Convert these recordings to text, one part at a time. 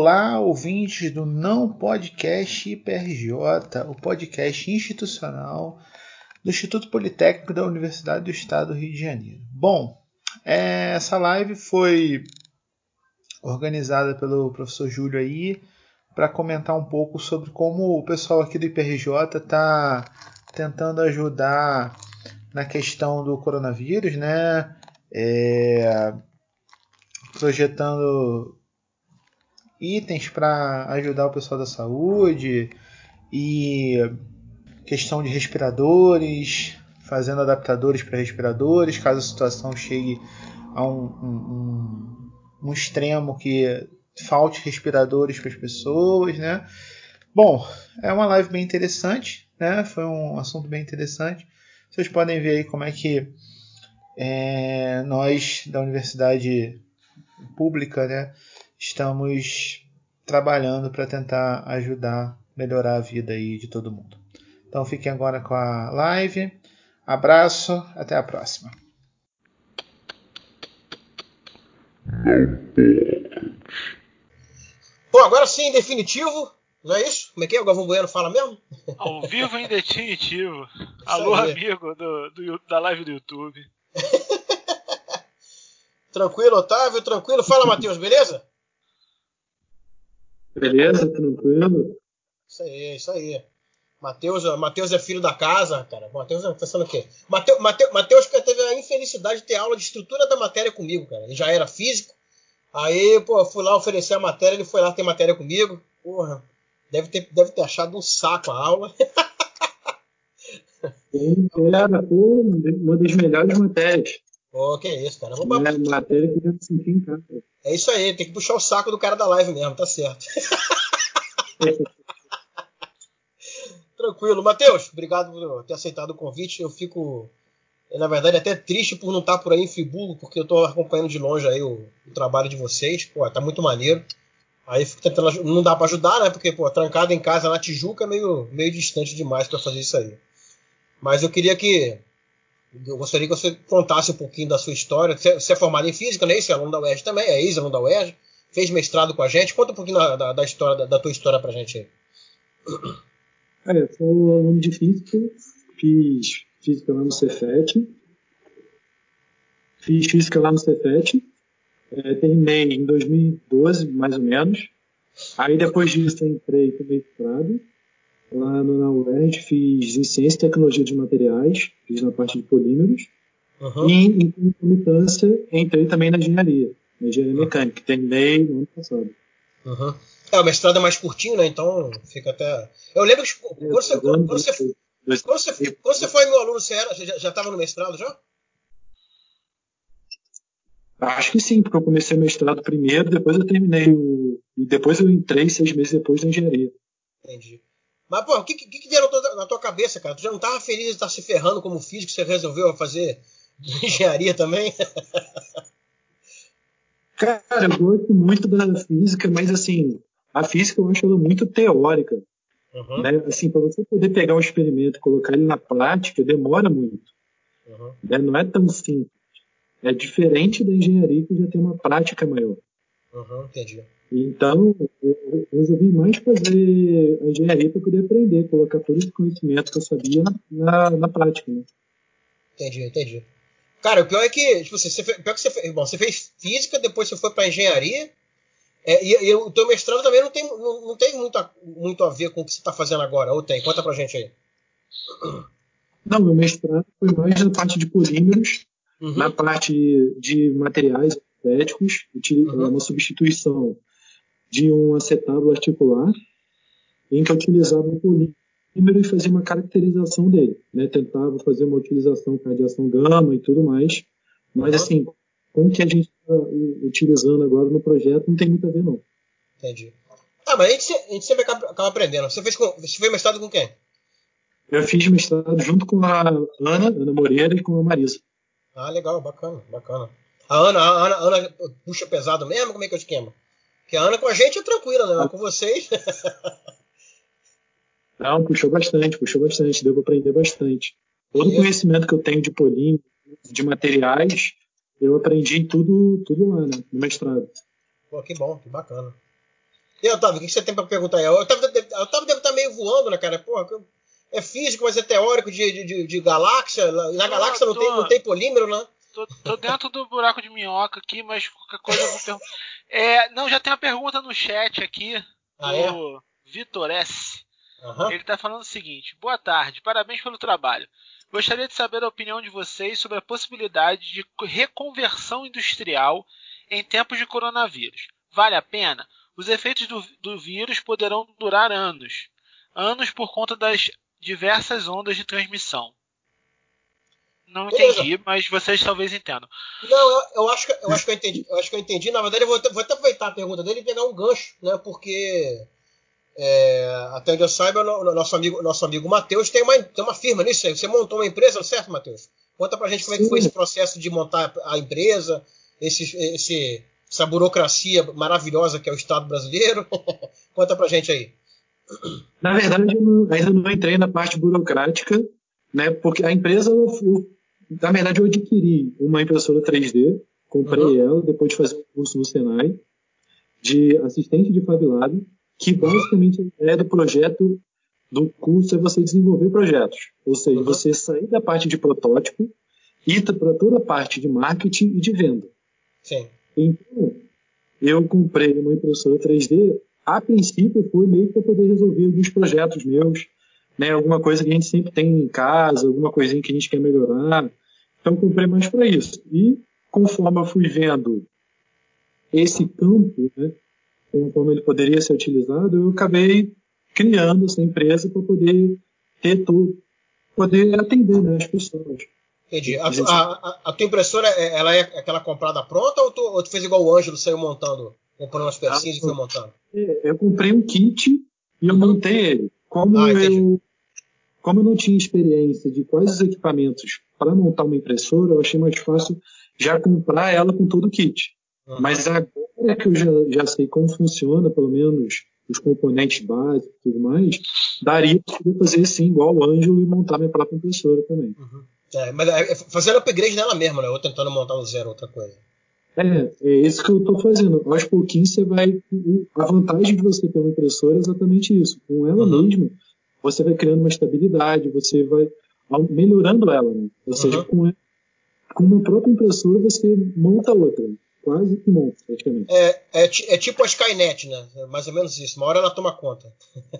Olá, ouvintes do Não Podcast IPRJ, o podcast institucional do Instituto Politécnico da Universidade do Estado do Rio de Janeiro. Bom, é, essa live foi organizada pelo professor Júlio aí para comentar um pouco sobre como o pessoal aqui do IPRJ está tentando ajudar na questão do coronavírus, né? É, projetando itens para ajudar o pessoal da saúde e questão de respiradores, fazendo adaptadores para respiradores, caso a situação chegue a um, um, um, extremo que falte respiradores para as pessoas, né? Bom, é uma live bem interessante, né? Foi um assunto bem interessante. Vocês podem ver aí como é que é, nós da universidade pública, né, estamos trabalhando para tentar ajudar, melhorar a vida aí de todo mundo. Então fiquem agora com a live. Abraço, até a próxima. Bom, agora sim, em definitivo, não é isso? Como é que é? O Galvão Bueno fala mesmo? Ao vivo em definitivo. Alô, amigo do, do, da live do YouTube. tranquilo, Otávio? Tranquilo? Fala, Matheus, beleza? Beleza, tranquilo. Isso aí, isso aí. Matheus, Mateus é filho da casa, cara. Matheus é pensando o quê? Matheus, Mateus teve a infelicidade de ter aula de estrutura da matéria comigo, cara. Ele já era físico. Aí, pô, fui lá oferecer a matéria, ele foi lá ter matéria comigo. Porra, deve ter, deve ter achado um saco a aula. Era uma das melhores matérias. Pô, que isso, cara. Vamos... É matéria que eu senti em casa. É isso aí, tem que puxar o saco do cara da live mesmo, tá certo. Tranquilo. Matheus, obrigado por ter aceitado o convite. Eu fico, na verdade, até triste por não estar por aí em Friburgo, porque eu estou acompanhando de longe aí o, o, trabalho de vocês. Pô, tá muito maneiro. Aí fico tentando, não dá para ajudar, né? Porque, pô, trancado em casa na Tijuca é meio, meio distante demais para fazer isso aí. Mas eu queria que eu gostaria que você contasse um pouquinho da sua história. Você é formado em física, né? Você é aluno da UERJ também, é ex-aluno da UERJ, fez mestrado com a gente. Conta um pouquinho da, da, da história, da, da, tua história pra gente aí. Cara, eu sou aluno de física, fiz física lá no Cefet. Fiz física lá no Cefet. É, terminei em 2012, mais ou menos. Aí depois disso eu entrei para mestrado lá na UERJ, fiz em Ciência e Tecnologia de Materiais, fiz na parte de polímeros. Uhum. E, em concomitância, entrei também na engenharia, na engenharia uhum. mecânica, terminei no ano passado. Uhum. É, o mestrado é mais curtinho, né? Então fica até. Eu lembro que quando você, quando você, quando você, quando você foi meu aluno, você era, já estava no mestrado já? Acho que sim, porque eu comecei o mestrado primeiro, depois eu terminei o. E depois eu entrei seis meses depois na engenharia. Entendi. Mas, pô, o que, que, que deu na tua, cabeça, cara? Tu já não tava feliz de estar se ferrando como físico, você resolveu fazer engenharia também? cara, eu gosto muito da física, mas assim, a física eu acho ela muito teórica. Uhum. Né? Assim, para você poder pegar um experimento e colocar ele na prática, demora muito. Uhum. Né? Não é tão simples. É diferente da engenharia que já tem uma prática maior. Uhum, entendi. Então, eu resolvi mais fazer a engenharia para poder aprender, colocar todo esse conhecimento que eu sabia na, na, prática. Né? Entendi, entendi. Cara, o pior é que, tipo, você, fez, pior que você, fez, bom, você fez física, depois você foi para engenharia, é, e, e, o teu mestrado também não tem, não, não tem muito, a, muito a ver com o que você está fazendo agora, ou tem? Conta pra gente aí. Não, meu mestrado foi mais na parte de polímeros, uhum. na parte de materiais sintéticos, uhum. É uma substituição de um acetábulo articular, em que eu utilizava um polímero e fazia uma caracterização dele. Né? Tentava fazer uma utilização com radiação gama e tudo mais, mas assim, com o que a gente está utilizando agora no projeto não tem muito a ver, não. Entendi. Ah, mas a gente, a gente sempre acaba, acaba, aprendendo. Você fez, com, você fez mestrado com quem? Eu fiz mestrado junto com a Ana, Ana Moreira e com a Marisa. Ah, legal, bacana, bacana. A Ana, a Ana, a Ana puxa pesado mesmo? Como é que é o esquema? Porque a Ana com a gente é tranquila, né? Mas com vocês. Não, puxou bastante, puxou bastante, deu para aprender bastante. Todo o conhecimento que eu tenho de polímero, de materiais, eu aprendi tudo, tudo lá, né? No mestrado. Pô, que bom, que bacana. E Otávio, o que você tem para perguntar aí? O Otávio, Otávio deve estar meio voando, né, cara? Porra, é físico, mas é teórico de, de, de galáxia. Na tô, galáxia não, tô, tem, não tem polímero, né? Tô, tô, dentro do buraco de minhoca aqui, mas qualquer coisa eu vou perguntar. É, não, já tem uma pergunta no chat aqui ah, do é? Vitor S. Uhum. Ele está falando o seguinte: Boa tarde, parabéns pelo trabalho. Gostaria de saber a opinião de vocês sobre a possibilidade de reconversão industrial em tempos de coronavírus. Vale a pena? Os efeitos do, do vírus poderão durar anos. Anos por conta das diversas ondas de transmissão. Não entendi, Beleza. mas vocês talvez entendam. Não, eu, eu, acho que, eu acho que eu entendi. Eu acho que eu entendi. Na verdade, eu vou, vou até aproveitar a pergunta dele e pegar um gancho, né? Porque é, até onde eu saiba, o nosso amigo, nosso amigo Matheus tem uma, tem uma firma nisso aí. Você montou uma empresa, certo, Matheus? Conta pra gente como é que foi esse processo de montar a empresa, esse, esse, essa burocracia maravilhosa que é o Estado brasileiro. Conta pra gente aí. Na verdade, eu ainda não entrei na parte burocrática, né? Porque a empresa, eu, na verdade, eu adquiri uma impressora 3D, comprei uhum. ela depois de fazer um curso no Senai de assistente de Fab Lab, que basicamente ideia do projeto do curso é você desenvolver projetos, ou seja, uhum. você sair da parte de protótipo e ir para toda a parte de marketing e de venda. Sim. Então, eu comprei uma impressora 3D a princípio foi meio para poder resolver alguns projetos meus, né? Alguma coisa que a gente sempre tem em casa, alguma coisinha que a gente quer melhorar. Então comprei mais para isso. E conforme eu fui vendo esse campo, né, conforme ele poderia ser utilizado, eu acabei criando essa empresa para poder ter tudo, poder atender né, as pessoas. Entendi. A, a, a, tua impressora, é, ela é aquela comprada pronta ou tu, ou tu fez igual o Ângelo, saiu montando Comprou umas pecinhas ah, e foi montando? É, eu comprei um kit e eu montei ele. Como, ah, eu, como eu não tinha experiência de quais os equipamentos para montar uma impressora, eu achei mais fácil já comprar ela com todo o kit. Uhum. Mas agora que eu já, já sei como funciona, pelo menos os componentes básicos e tudo mais, daria para fazer assim, igual o Ângelo, e montar minha própria impressora também. Uhum. É, mas é, fazendo upgrade nela mesma, né? Ou tentando montar do zero outra coisa. É, é isso que eu estou fazendo. Aos pouquinhos você vai. A vantagem de você ter uma impressora é exatamente isso. Com ela uhum. mesma, você vai criando uma estabilidade, você vai melhorando ela. Né? Ou seja, com, com uma própria impressora você monta outra. Quase que monta, praticamente. É, é, é, tipo a Skynet, né? É mais ou menos isso. Uma hora ela toma conta.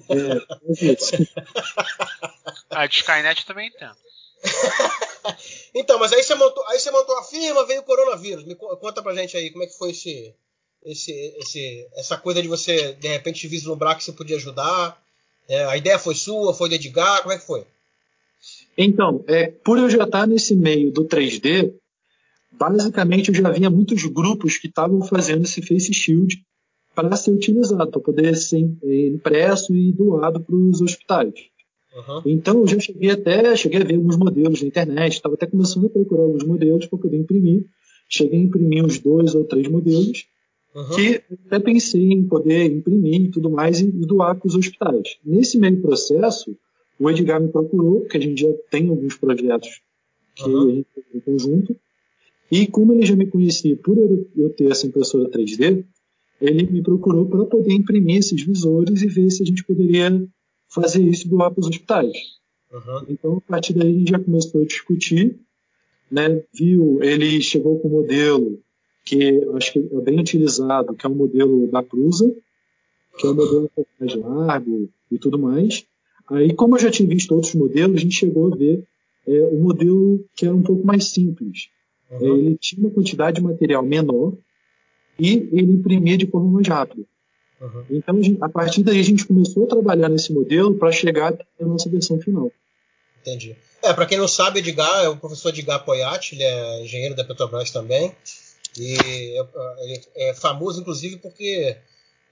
É, é isso. a de Skynet também entendo. então, mas aí você, montou, aí você montou a firma, veio o coronavírus. Me conta pra gente aí como é que foi esse, esse, esse, essa coisa de você, de repente, vislumbrar que você podia ajudar. É, a ideia foi sua, foi do Edgar, como é que foi? Então, é, por eu já estar nesse meio do 3D, basicamente eu já via muitos grupos que estavam fazendo esse face shield para ser utilizado, para poder ser é, impresso e doado para os hospitais. Uhum. Então eu já cheguei até, cheguei a ver alguns modelos na internet, estava até começando a procurar alguns modelos para poder imprimir. Cheguei a imprimir uns dois ou três modelos, uhum. que até pensei em poder imprimir e tudo mais e doar para os hospitais. Nesse meio processo, o Edgar me procurou, porque a gente já tem alguns projetos que uhum. a gente tem em conjunto, e como ele já me conhecia por eu ter essa impressora 3D, ele me procurou para poder imprimir esses visores e ver se a gente poderia fazer isso doar para os hospitais. Uhum. Então, a partir daí, a gente já começou a discutir, né? viu, ele chegou com um modelo que eu acho que é bem utilizado, que é o um modelo da Prusa, que é um modelo mais largo e tudo mais. Aí, como eu já tinha visto outros modelos, a gente chegou a ver é, um modelo que era um pouco mais simples. Uhum. É, ele tinha uma quantidade de material menor e ele imprimia de forma mais rápida. Uhum. Então, a partir daí, a gente começou a trabalhar nesse modelo para chegar à nossa versão final. Entendi. É, para quem não sabe, Edgar é o professor Edgar Poiati, ele é engenheiro da Petrobras também. E ele é famoso, inclusive, porque.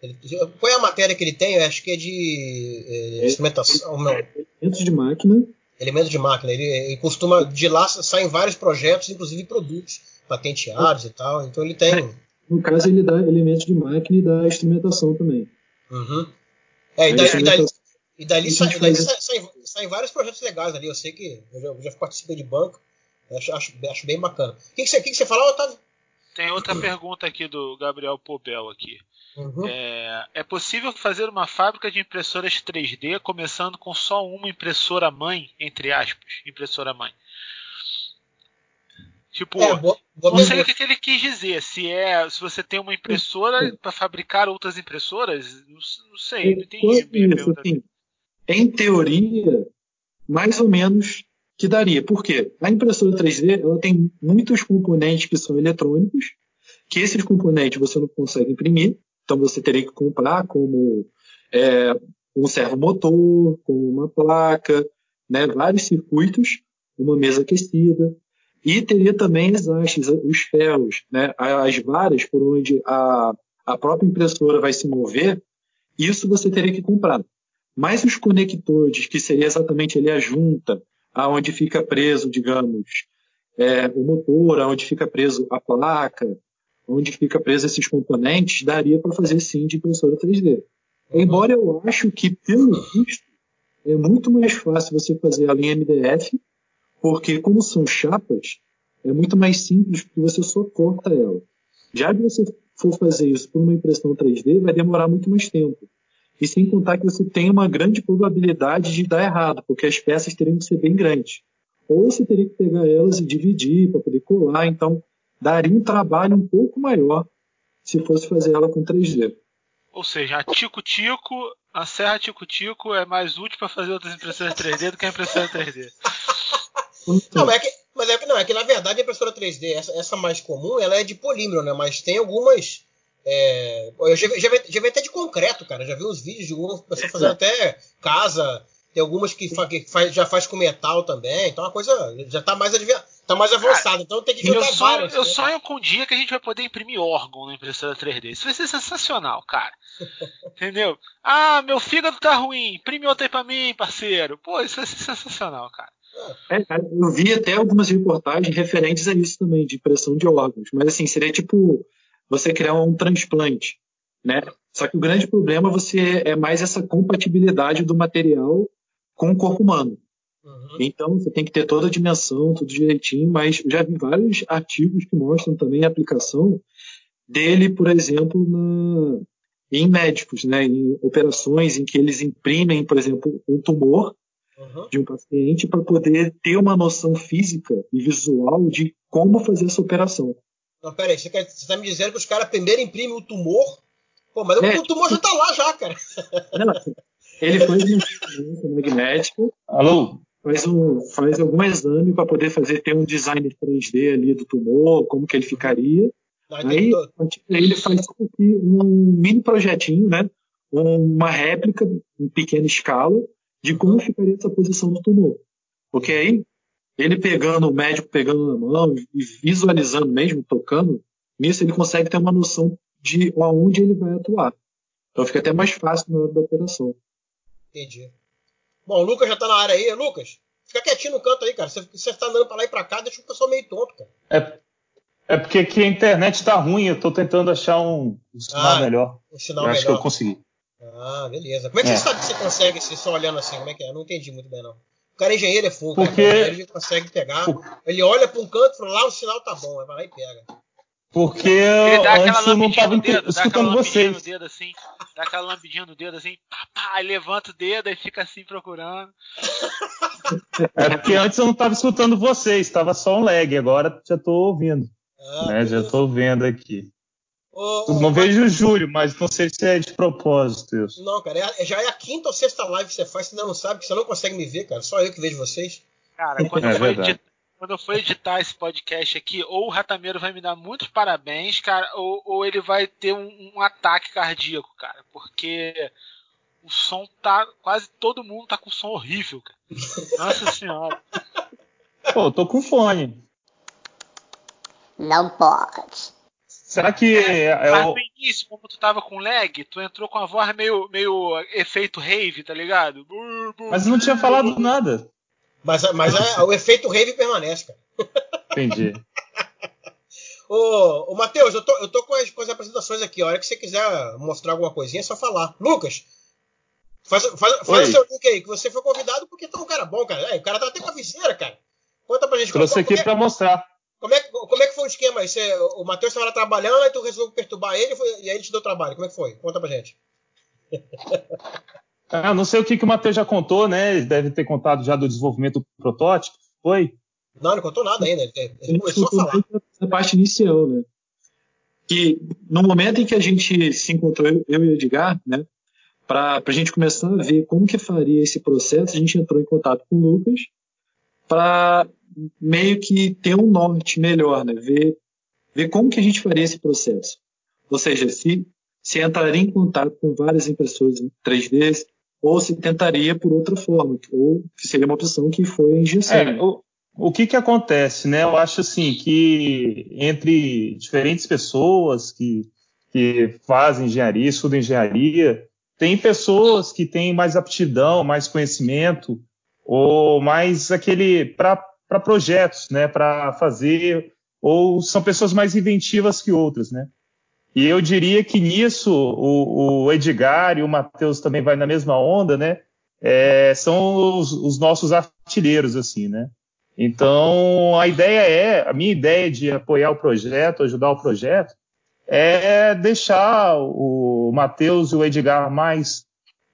Ele, qual é a matéria que ele tem? Eu acho que é de é, instrumentação. Não. Elementos de máquina. Elementos de máquina. Ele, ele, costuma. De lá saem vários projetos, inclusive produtos patenteados e tal. Então ele tem. No caso, ele dá elementos de máquina e dá instrumentação também. Uhum. É, e, da, e, dali, e dali, sai, dali saem vários projetos legais ali. Eu sei que eu já, eu já participei de banco. Acho, acho, acho, bem bacana. O que, que, você, que, que você falou, Otávio? Tem outra pergunta aqui do Gabriel Pobel aqui. Uhum. É, é, possível fazer uma fábrica de impressoras 3D começando com só uma impressora mãe, entre aspas, impressora mãe. Tipo, é, boa, boa não sei o que, que, ele quis dizer. Se é, se você tem uma impressora para fabricar outras impressoras, não, não sei, não entendi. Isso, assim, em teoria, mais ou menos que daria. Por quê? A impressora 3D ela tem muitos componentes que são eletrônicos, que esses componentes você não consegue imprimir, então você teria que comprar como é, um servomotor, como uma placa, né, vários circuitos, uma mesa aquecida, e teria também as hastes, os ferros, né, as varas por onde a, a própria impressora vai se mover, isso você teria que comprar. Mas os conectores, que seria exatamente ali a junta, aonde fica preso, digamos, é, o motor, aonde fica preso a placa, onde fica preso esses componentes, daria para fazer sim de impressora 3D. Embora eu acho que, pelo custo, é muito mais fácil você fazer a linha MDF, porque como são chapas, é muito mais simples porque você só corta ela. Já que você for fazer isso por uma impressão 3D, vai demorar muito mais tempo. E sem contar que você tem uma grande probabilidade de dar errado, porque as peças teriam que ser bem grandes. Ou você teria que pegar elas e dividir para poder colar. Então, daria um trabalho um pouco maior se fosse fazer ela com 3D. Ou seja, a Tico-Tico, a Serra Tico-Tico é mais útil para fazer outras impressoras 3D do que a impressora 3D. Não, é que, mas é que, não, é que na verdade a impressora 3D, essa, essa mais comum, ela é de polímero, né? Mas tem algumas. É, eu já, já, vi, já vi até de concreto, cara. Já vi uns vídeos de uma pessoa fazendo até casa. Tem algumas que, fa, que faz, já faz com metal também. Então a coisa já está mais tá mais avançada. Então tem que juntar eu sonho, várias. Eu né? sonho com um dia que a gente vai poder imprimir órgão na impressora 3D. Isso vai ser sensacional, cara. Entendeu? Ah, meu fígado tá ruim. Imprime outro aí pra mim, parceiro. Pô, isso vai ser sensacional, cara. É, eu vi até algumas reportagens referentes a isso também, de impressão de órgãos. Mas assim, seria tipo você criar um transplante, né? Só que o grande problema você é mais essa compatibilidade do material com o corpo humano. Uhum. Então você tem que ter toda a dimensão, tudo direitinho, mas já vi vários artigos que mostram também a aplicação dele, por exemplo, na, em médicos, né, em operações em que eles imprimem, por exemplo, um tumor uhum. de um paciente para poder ter uma noção física e visual de como fazer essa operação. Não, peraí, você está me dizendo que os caras primeiro imprimem o tumor? Pô, mas é, o tumor já está lá já, cara. Não, ele faz uma ressonância magnética. Alô? Faz, um, faz algum exame para poder fazer ter um design 3D ali do tumor, como que ele ficaria. Não, aí, aí ele faz um mini projetinho, né? Uma réplica em pequena escala de como ficaria essa posição do tumor. Porque aí, ele pegando, o médico pegando na mão e visualizando mesmo, tocando, nisso ele consegue ter uma noção de aonde ele vai atuar. Então fica até mais fácil na hora da operação. Entendi. Bom, o Lucas já tá na área aí. Lucas, fica quietinho no canto aí, cara. Você, você tá andando pra lá e pra cá, deixa o pessoal meio tonto, cara. É, é porque aqui a internet tá ruim, eu tô tentando achar um, um sinal ah, melhor. Um sinal eu melhor. Acho que eu consegui. Ah, beleza. Como é que é. você sabe que você consegue, se só olhando assim, como é que é? Eu não entendi muito bem, não. O cara é engenheiro, é fogo, Porque... cara. Ele consegue pegar. Ele olha para um canto e fala, lá o sinal tá bom, vai lá e pega. Porque dá aquela lambidinha no dedo, dá aquela lambidinha no dedo assim, dá aquela lambidinha no dedo assim, pá, pá, aí levanta o dedo e fica assim procurando. É porque antes eu não estava escutando vocês, estava só um lag, agora já estou ouvindo. Ah, né? Já estou vendo aqui. Não vejo o Júlio, mas não sei se é de propósito isso. Não, cara, é, já é a quinta ou sexta live que você faz, você ainda não sabe, que você não consegue me ver, cara. Só eu que vejo vocês. Cara, quando, é eu, for editar, quando eu for editar esse podcast aqui, ou o Ratameiro vai me dar muitos parabéns, cara, ou, ou ele vai ter um, um, ataque cardíaco, cara, porque o som tá. Quase todo mundo tá com som horrível, cara. Nossa senhora. Pô, eu tô com fone. Não pode. Será que é, é mas o... no início, como tu tava com lag, tu entrou com a voz meio, meio efeito rave, tá ligado? Mas não tinha falado nada. Mas, mas é, o efeito rave permanece, cara. Entendi. ô, ô Matheus, eu tô, eu tô com, as, com as apresentações aqui. A hora que você quiser mostrar alguma coisinha, é só falar. Lucas, faz, faz, faz o seu link aí, que você foi convidado porque tá um cara bom, cara. É, o cara tá até com a viseira, cara. Conta pra gente. Trouxe como, aqui é, pra mostrar. Como é, como é que foi o esquema você, o Matheus estava lá trabalhando, aí tu resolveu perturbar ele e aí ele te deu trabalho. Como é que foi? Conta pra gente. Ah, não sei o que, que o Matheus já contou, né? Ele deve ter contado já do desenvolvimento do protótipo. Foi? Não, não contou nada ainda. Ele, ele começou a falar. A parte inicial, né? Que no momento em que a gente se encontrou, eu e o Edgar, né? Para a gente começar a ver como que faria esse processo, a gente entrou em contato com o Lucas para meio que ter um norte melhor, né? Ver, ver como que a gente faria esse processo. Ou seja, se, se entraria em contato com várias impressoras 3D, ou se tentaria por outra forma, ou que seria uma opção que foi a injeção. É, o, o que que acontece, né? Eu acho assim que entre diferentes pessoas que, que fazem engenharia, estudam engenharia, tem pessoas que têm mais aptidão, mais conhecimento, ou mais aquele para projetos, né? Para fazer, ou são pessoas mais inventivas que outras, né? E eu diria que nisso o, o Edgar e o Matheus também vai na mesma onda, né? É, são os, os, nossos artilheiros, assim, né? Então, a ideia é, a minha ideia de apoiar o projeto, ajudar o projeto, é deixar o Matheus e o Edgar mais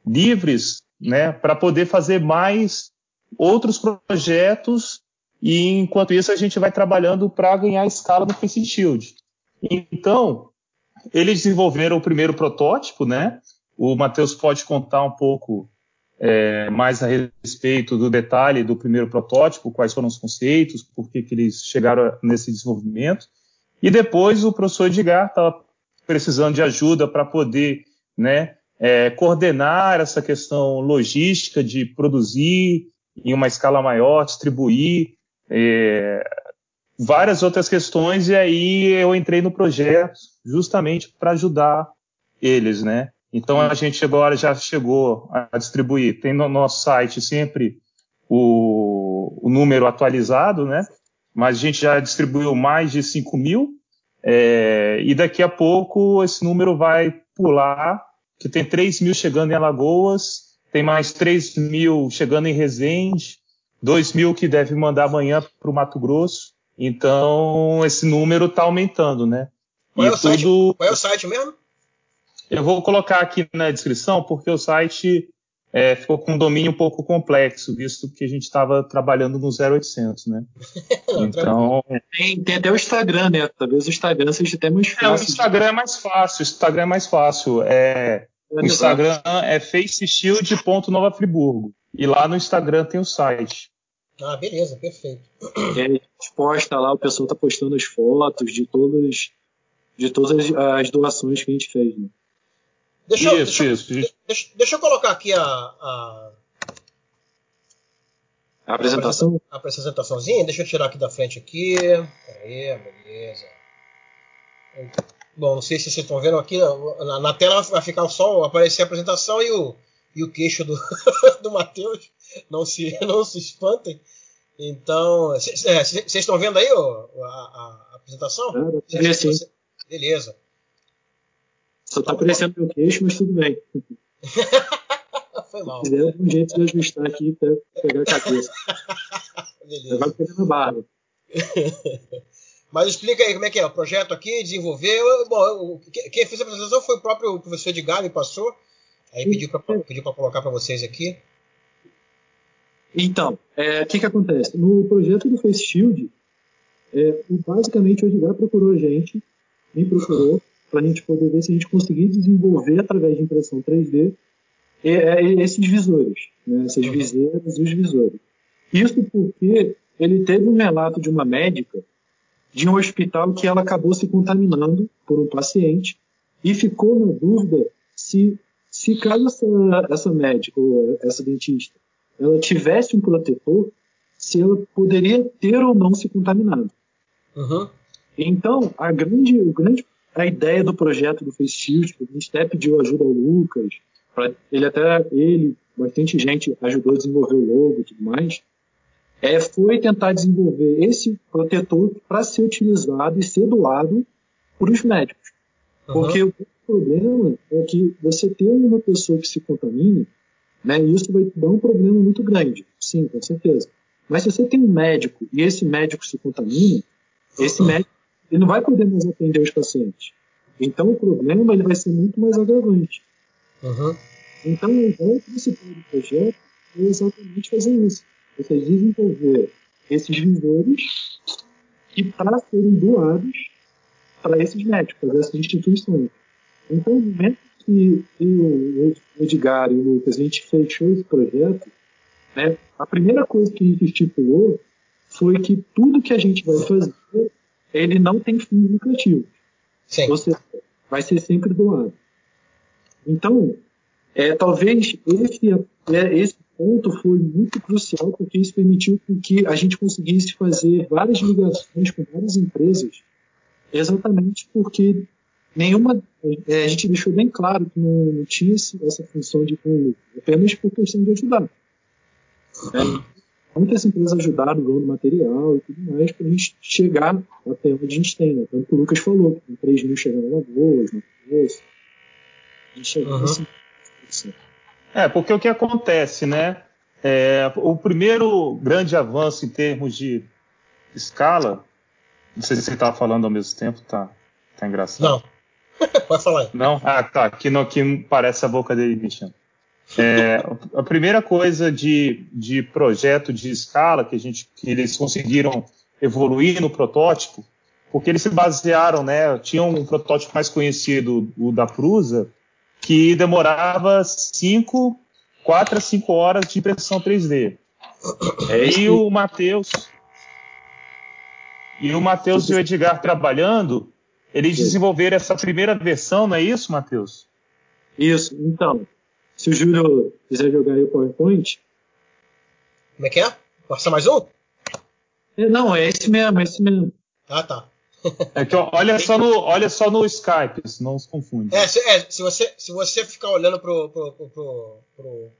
livres, né, para poder fazer mais outros projetos e enquanto isso a gente vai trabalhando para ganhar escala no Face Shield. Então, eles desenvolveram o primeiro protótipo, né? O Matheus pode contar um pouco é, mais a respeito do detalhe do primeiro protótipo, quais foram os conceitos, por que, que eles chegaram nesse desenvolvimento. E depois o professor Edgar estava precisando de ajuda para poder né, é, coordenar essa questão logística de produzir em uma escala maior, distribuir, é, várias outras questões, e aí eu entrei no projeto justamente para ajudar eles, né? Então a gente agora já chegou a distribuir, tem no nosso site sempre o, o número atualizado, né? Mas a gente já distribuiu mais de 5 mil, é, e daqui a pouco esse número vai pular, que tem 3 mil chegando em Alagoas, tem mais 3 mil chegando em Resende, 2 mil que deve mandar amanhã para o Mato Grosso. Então, esse número está aumentando, né? Qual, é o tudo... site? Qual é o site mesmo? Eu vou colocar aqui na descrição, porque o site é, ficou com um domínio um pouco complexo, visto que a gente estava trabalhando no 0800, né? então... Tem, tem, até o Instagram, né? Talvez o Instagram seja até mais fácil. É, o Instagram é mais fácil, o Instagram é mais fácil. É, o Instagram é faceshield.novafriburgo. E lá no Instagram tem o site. Ah, beleza, perfeito. E aí, posta lá, o pessoal tá postando as fotos de todas, de todas as doações que a gente fez. Né? Deixa, isso, deixa, isso. Deixa, deixa, eu colocar aqui a, a, a apresentação. A apresentaçãozinha. Deixa eu tirar aqui da frente aqui. Aí, beleza. Bom, não sei se vocês estão vendo aqui, na, na tela vai ficar só aparecer a apresentação e o, e o queixo do, do Matheus. Não se, não se espantem. Então, vocês é, estão vendo aí ó, a, a, apresentação? É, sim. Beleza. Só está aparecendo meu queixo, mas tudo bem. Foi mal. Se um jeito de ajustar aqui para pegar a cabeça. Beleza. Vai pegar na barba. Mas explica aí como é que é o projeto aqui, desenvolver. Bom, quem fez a apresentação foi o próprio professor Edgar, me passou. Aí pediu para pediu colocar para vocês aqui. Então, é, o que, que acontece? No projeto do Face Shield, é, basicamente o Edgar procurou a gente, me procurou, para a gente poder ver se a gente conseguir desenvolver através de impressão 3D é, esses visores, né, essas viseiras e os visores. Isso porque ele teve um relato de uma médica de um hospital que ela acabou se contaminando por um paciente e ficou na dúvida se, se caso essa, essa médica ou essa dentista ela tivesse um protetor, se ela poderia ter ou não se contaminado. Uhum. Então, a grande, o grande, a ideia do projeto do Face Shield, a gente até pediu ajuda ao Lucas, pra, ele até, ele, bastante gente ajudou a desenvolver o logo e tudo mais, é, foi tentar desenvolver esse protetor para ser utilizado e ser doado por os médicos. Uhum. Porque o problema é que você tem uma pessoa que se contamine, né, isso vai dar um problema muito grande. Sim, com certeza. Mas se você tem um médico e esse médico se contamina, esse médico ele não vai poder mais atender os pacientes. Então o problema ele vai ser muito mais agravante. Uhum. Então a ideia principal do projeto é exatamente fazer isso. Você desenvolver esses visores que para serem doados para esses médicos, para essas instituições. Então, no momento que eu, o Edgar e o Lucas, a gente fechou esse projeto, né, a primeira coisa que a gente estipulou foi que tudo que a gente vai fazer, ele não tem fim lucrativo. Sim. Você vai ser sempre doado. Então, é, talvez esse, é, esse ponto foi muito crucial porque isso permitiu que a gente conseguisse fazer várias ligações com várias empresas, exatamente porque nenhuma é, a gente deixou bem claro que não, não tinha essa função de com apenas por questão de ajudar. É, muitas empresas ajudaram doando material e tudo mais para a gente chegar até onde a gente tem. Né? Tanto que o Lucas falou, com 3 mil chegando na Lagoas, Poço. A gente chegou uhum. assim, assim. É, porque o que acontece, né? É, o primeiro grande avanço em termos de escala, não sei se você está falando ao mesmo tempo, tá, tá engraçado. Não, pode falar. Não? Ah, tá, que, não, que parece a boca dele mexendo. É, a primeira coisa de, de projeto de escala que, a gente, que eles conseguiram evoluir no protótipo, porque eles se basearam, né? Tinham um protótipo mais conhecido, o da Prusa, que demorava 5, 4 a 5 horas de impressão 3D. É, e o Matheus e o Matheus e o Edgar trabalhando, eles desenvolveram essa primeira versão, não é isso, Matheus? Isso, então. Se o Júlio quiser jogar aí o PowerPoint. Como é que é? Passa mais um? É, não, é esse mesmo, é esse mesmo. Ah, tá. É que olha só no, olha só no Skype, senão se confunde. É, se, é, se, você, se você ficar olhando pro, pro, pro, pro, pro,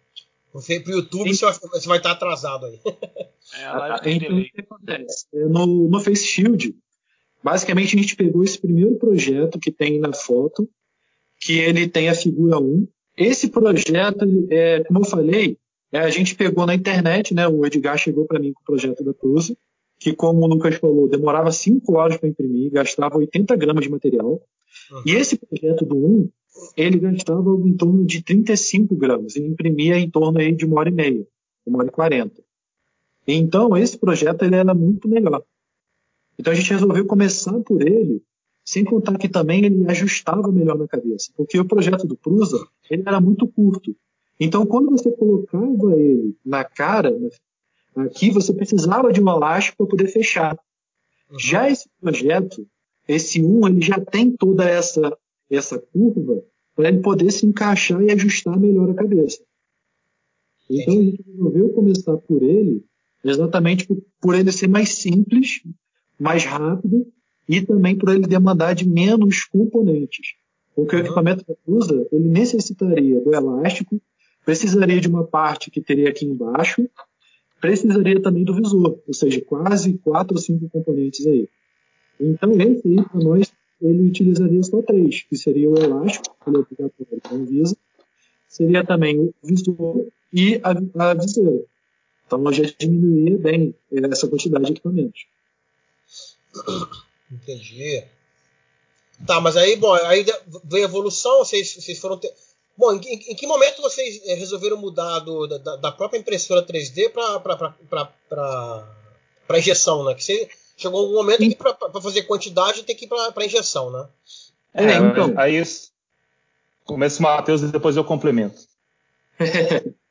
pro, pro YouTube, você vai, você vai, estar atrasado aí. É, a live tem então, o que acontece? É, no, no Face Shield, basicamente a gente pegou esse primeiro projeto que tem na foto, que ele tem a figura 1. Esse projeto, é, como eu falei, é, a gente pegou na internet, né? O Edgar chegou para mim com o projeto da Cruza que, como o Lucas falou, demorava 5 horas para imprimir, gastava 80 gramas de material. Uhum. E esse projeto do 1, ele gastava em torno de 35 gramas e imprimia em torno aí de uma hora e meia, uma hora e quarenta. Então, esse projeto ele era muito melhor. Então, a gente resolveu começar por ele, sem contar que também ele ajustava melhor na cabeça, porque o projeto do Prusa ele era muito curto. Então, quando você colocava ele na cara, Aqui você precisava de um elástico para poder fechar. Uhum. Já esse projeto, esse 1, ele já tem toda essa, essa curva para ele poder se encaixar e ajustar melhor a cabeça. Então a gente resolveu começar por ele, exatamente por, por ele ser mais simples, mais rápido e também por ele demandar de menos componentes. Porque o equipamento que usa, ele necessitaria do elástico, precisaria de uma parte que teria aqui embaixo, precisaria também do visor, ou seja, quase quatro ou cinco componentes aí. Então, esse aí, para nós, ele utilizaria só três, que seria o elástico, que ele é obrigatório para Visa, seria também o visor e a, a viseira. Então, já diminuiria bem essa quantidade de equipamentos. Entendi. Tá, mas aí, bom, aí veio a evolução, vocês, vocês foram ter Bom, em, em, que momento vocês eh, resolveram mudar do, da, da, própria impressora 3D para injeção, né? Que você chegou um momento que para fazer quantidade tem que ir para injeção, né? É, é então. Aí começa o Matheus e depois eu complemento.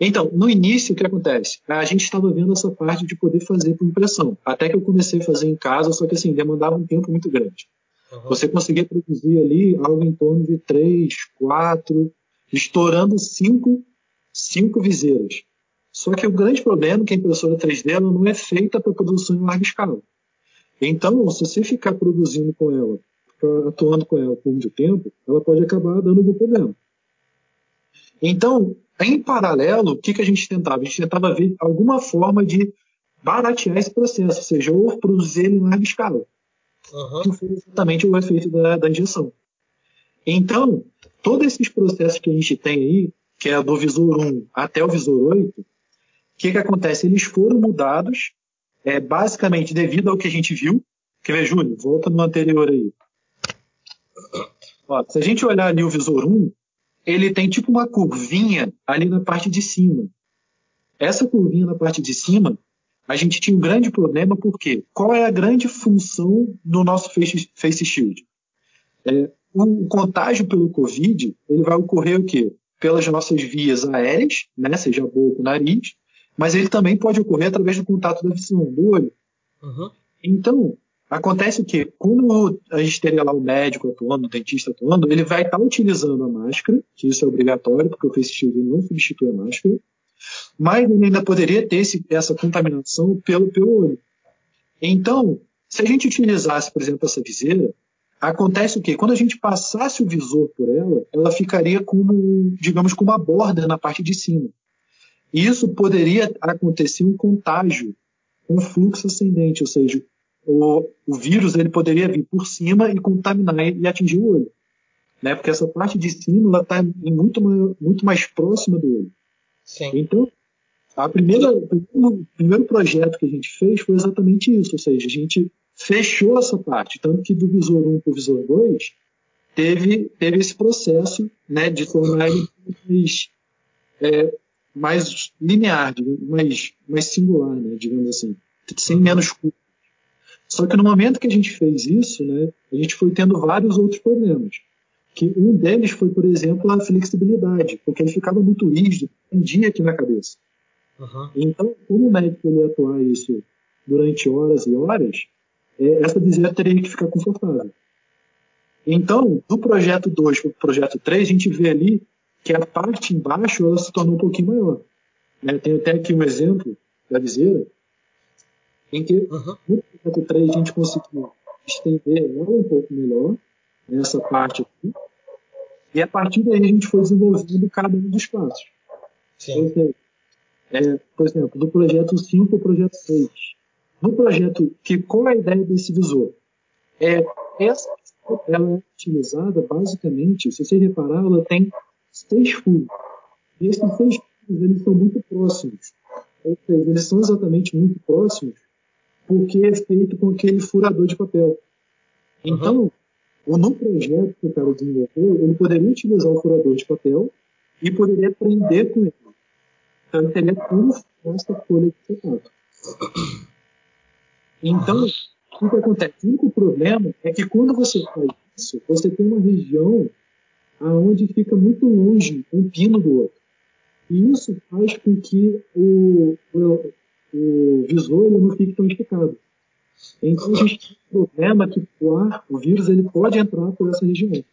então, no início, o que acontece? A gente estava vendo essa parte de poder fazer por impressão. Até que eu comecei a fazer em casa, só que assim, demandava um tempo muito grande. Uhum. Você conseguia produzir ali algo em torno de 3, 4, estourando 5, 5 viseiras. Só que o grande problema é que a impressora 3D não é feita para produção em larga escala. Então, se você ficar produzindo com ela, atuando com ela por muito tempo, ela pode acabar dando algum problema. Então, em paralelo, o que, que a gente tentava? A gente tentava ver alguma forma de baratear esse processo, ou seja, ou produzir ele em larga escala uhum. que foi exatamente o efeito da, da injeção. Então, todos esses processos que a gente tem aí, que é do visor 1 até o visor 8, o que, que acontece? Eles foram mudados, é, basicamente devido ao que a gente viu, Quer ver, Júlio? Volta no anterior aí. Ó, se a gente olhar ali o visor 1, ele tem tipo uma curvinha ali na parte de cima. Essa curvinha na parte de cima, a gente tinha um grande problema, porque qual é a grande função do nosso face, face shield? É, o, contágio pelo Covid, ele vai ocorrer o quê? Pelas nossas vias aéreas, né, seja boca, nariz, mas ele também pode ocorrer através do contato da visão, do olho. Uhum. Então, Acontece que, quando a gente teria lá o médico atuando, o dentista atuando, ele vai estar utilizando a máscara, que isso é obrigatório, porque o face não substitui a máscara, mas ele ainda poderia ter esse, essa contaminação pelo, pelo olho. Então, se a gente utilizasse, por exemplo, essa viseira, acontece o quê? Quando a gente passasse o visor por ela, ela ficaria como, digamos, com uma borda na parte de cima. E isso poderia acontecer um contágio, um fluxo ascendente, ou seja, o, o vírus ele poderia vir por cima e contaminar e atingir o olho. Né? Porque essa parte de cima está muito, muito mais próxima do olho. Sim. Então, a primeira, o primeiro projeto que a gente fez foi exatamente isso, ou seja, a gente fechou essa parte, tanto que do visor 1 para o visor 2 teve, teve esse processo né, de tornar ele mais, é, mais linear, mais, mais singular, né, digamos assim, sem menos curva. Só que no momento que a gente fez isso, né, a gente foi tendo vários outros problemas. Que um deles foi, por exemplo, a flexibilidade, porque ele ficava muito rígido, prendia aqui na cabeça. Uhum. Então, como o médico ia atuar isso durante horas e horas, é, essa viseira teria que ficar confortável. Então, do projeto 2 para o projeto 3, a gente vê ali que a parte embaixo ela se tornou um pouquinho maior. Né? Tem até aqui um exemplo da viseira, em que uhum. no projeto 3 a gente conseguiu estender ela um pouco melhor, nessa parte aqui, e a partir daí a gente foi desenvolvendo cada um dos passos. Sim. Seja, é, por exemplo, do projeto 5 para o projeto 6. No projeto, que qual é a ideia desse visor? É, essa ela é utilizada basicamente, se você reparar, ela tem seis furos. E esses seis furos eles são muito próximos. Ou seja, eles são exatamente muito próximos porque é feito com aquele furador de papel. Então, uhum. no projeto que o cara desenvolveu, ele poderia utilizar o furador de papel e poderia prender com ele. Então, ele teria como essa folha de contato. Então, o que acontece? O único problema é que quando você faz isso, você tem uma região aonde fica muito longe um pino do outro. E isso faz com que o visor ele não fique tão esticado. Então a gente tem um problema que o ar, o vírus, ele pode entrar por essa região.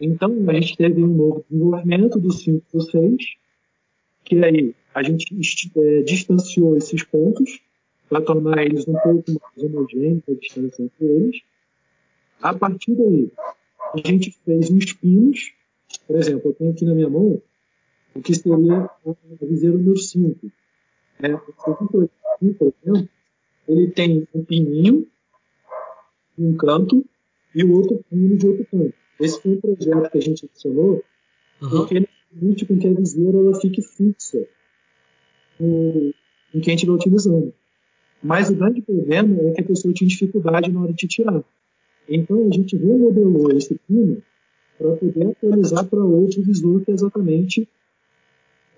Então a gente teve um novo desenvolvimento do 5 para 6, que aí a gente é, distanciou esses pontos para tornar eles um pouco mais homogêneos, a distância entre eles. A partir daí, a gente fez uns pinos. Por exemplo, eu tenho aqui na minha mão o que seria a viseira número 5 né? O por exemplo, ele tem um pininho de um canto e o outro pino de outro canto. Esse foi um projeto que a gente adicionou uhum. porque ele permite que a viseira ela fique fixa no, em quem estiver utilizando. Mas o grande problema é que a pessoa tinha dificuldade na hora de tirar. Então a gente remodelou esse pino para poder atualizar para outro visor que é exatamente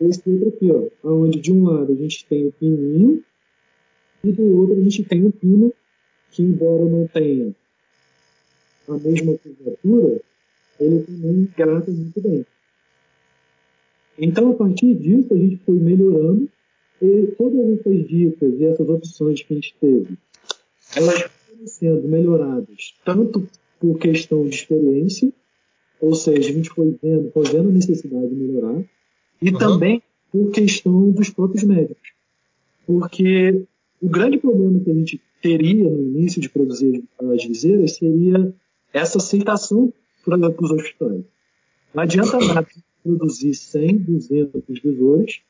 esse outro aqui, ó, onde de um lado a gente tem o pininho e do outro a gente tem o pino que, embora não tenha a mesma curvatura, ele também grata muito bem. Então, a partir disso, a gente foi melhorando e todas essas dicas e essas opções que a gente teve, elas foram sendo melhoradas tanto por questão de experiência, ou seja, a gente foi vendo, foi vendo a necessidade de melhorar, e uhum. também por questão dos próprios médicos. Porque o grande problema que a gente teria no início de produzir as viseiras seria essa aceitação para os hospitais. Não adianta nada produzir 100, 200 visores.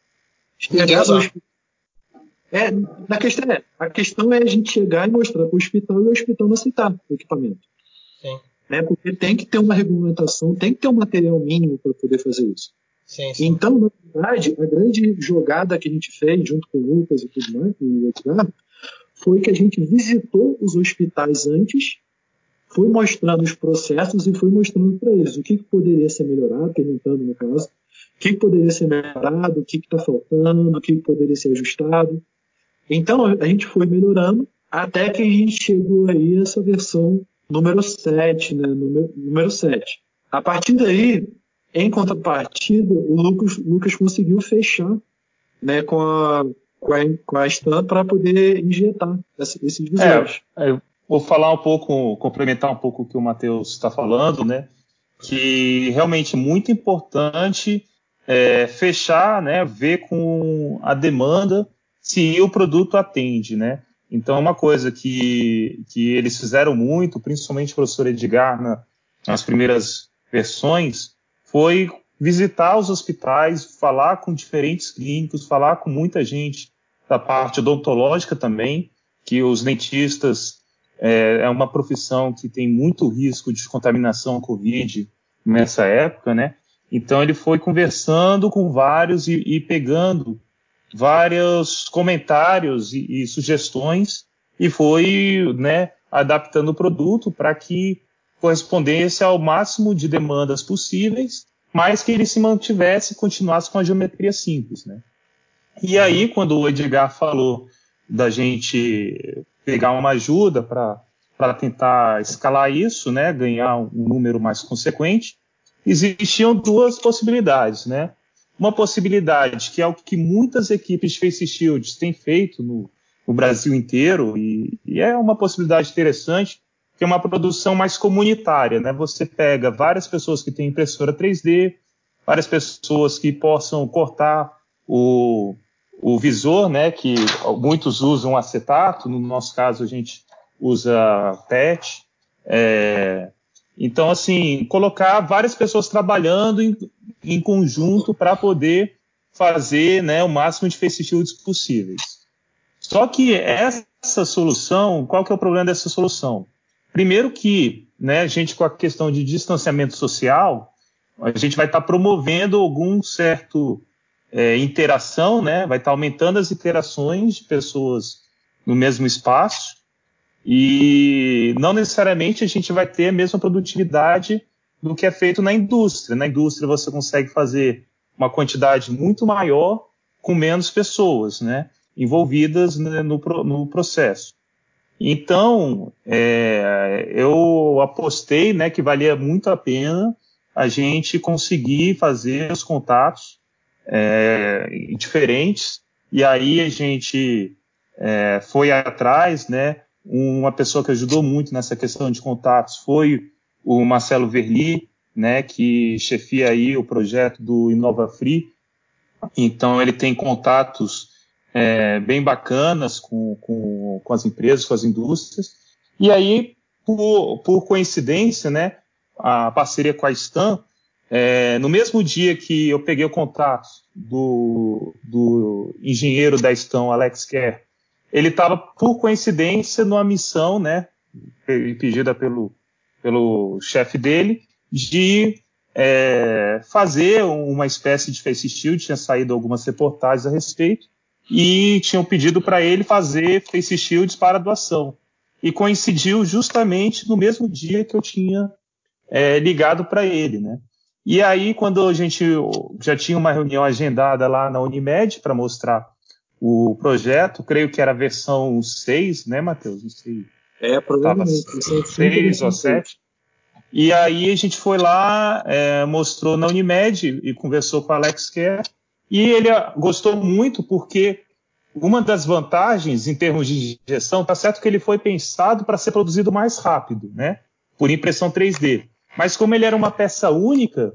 É, na questão é, a questão é a gente chegar e mostrar para o hospital e o hospital não aceitar o equipamento. Sim. Né, porque tem que ter uma regulamentação, tem que ter um material mínimo para poder fazer isso. Sim, sim. Então, na verdade, a grande jogada que a gente fez junto com o Lucas e tudo mais, e foi que a gente visitou os hospitais antes, foi mostrando os processos e foi mostrando para eles o que, que, poderia ser melhorado, perguntando no caso, o que, que poderia ser melhorado, o que está faltando, o que, que poderia ser ajustado. Então a gente foi melhorando até que a gente chegou aí a essa versão número 7, né? número, número 7. A partir daí, em contrapartida, o Lucas, Lucas conseguiu fechar né, com a com a, com a Stan para poder injetar esses visuais. É, eu vou falar um pouco, complementar um pouco o que o Matheus está falando, né? Que realmente é muito importante é, fechar, né? Ver com a demanda se o produto atende, né? Então, uma coisa que, que eles fizeram muito, principalmente o professor Edgar na, nas primeiras versões, foi visitar os hospitais, falar com diferentes clínicos, falar com muita gente da parte odontológica também, que os dentistas é, é uma profissão que tem muito risco de contaminação Covid nessa época, né? Então ele foi conversando com vários e, e pegando vários comentários e, e, sugestões e foi, né, adaptando o produto para que correspondesse ao máximo de demandas possíveis, mas que ele se mantivesse e continuasse com a geometria simples, né? E aí, quando o Edgar falou da gente pegar uma ajuda para tentar escalar isso, né, ganhar um número mais consequente, existiam duas possibilidades, né? Uma possibilidade que é o que muitas equipes de Face Shields têm feito no, no Brasil inteiro e, e, é uma possibilidade interessante, que é uma produção mais comunitária, né? Você pega várias pessoas que têm impressora 3D, várias pessoas que possam cortar o, o visor, né, que muitos usam acetato, no nosso caso a gente usa PET. É, então, assim, colocar várias pessoas trabalhando em, em conjunto para poder fazer né, o máximo de face shields possíveis. Só que essa solução, qual que é o problema dessa solução? Primeiro que né, a gente, com a questão de distanciamento social, a gente vai estar tá promovendo algum certo é, interação, né? Vai estar aumentando as interações de pessoas no mesmo espaço e não necessariamente a gente vai ter a mesma produtividade do que é feito na indústria. Na indústria você consegue fazer uma quantidade muito maior com menos pessoas, né? Envolvidas no, no processo. Então, é, eu apostei né, que valia muito a pena a gente conseguir fazer os contatos é, diferentes, e aí a gente é, foi atrás, né? Uma pessoa que ajudou muito nessa questão de contatos foi o Marcelo Verli, né, que chefia aí o projeto do Inova Free. Então ele tem contatos é, bem bacanas com, com, com, as empresas, com as indústrias. E aí, por, por coincidência, né, a parceria com a Stan é, no mesmo dia que eu peguei o contato do, do engenheiro da Estão, Alex Kerr, ele estava, por coincidência, numa missão, né, pedida pelo, pelo chefe dele, de é, fazer uma espécie de face shield, tinha saído algumas reportagens a respeito, e tinham pedido para ele fazer face shields para doação. E coincidiu justamente no mesmo dia que eu tinha é, ligado para ele, né? E aí, quando a gente já tinha uma reunião agendada lá na Unimed para mostrar o projeto, creio que era a versão 6, né, Matheus? Não sei. É, provavelmente. 6 ou 7. E aí a gente foi lá, é, mostrou na Unimed e conversou com o Alex Kerr. E ele gostou muito porque uma das vantagens em termos de injeção, tá certo que ele foi pensado para ser produzido mais rápido, né? Por impressão 3D. Mas como ele era uma peça única,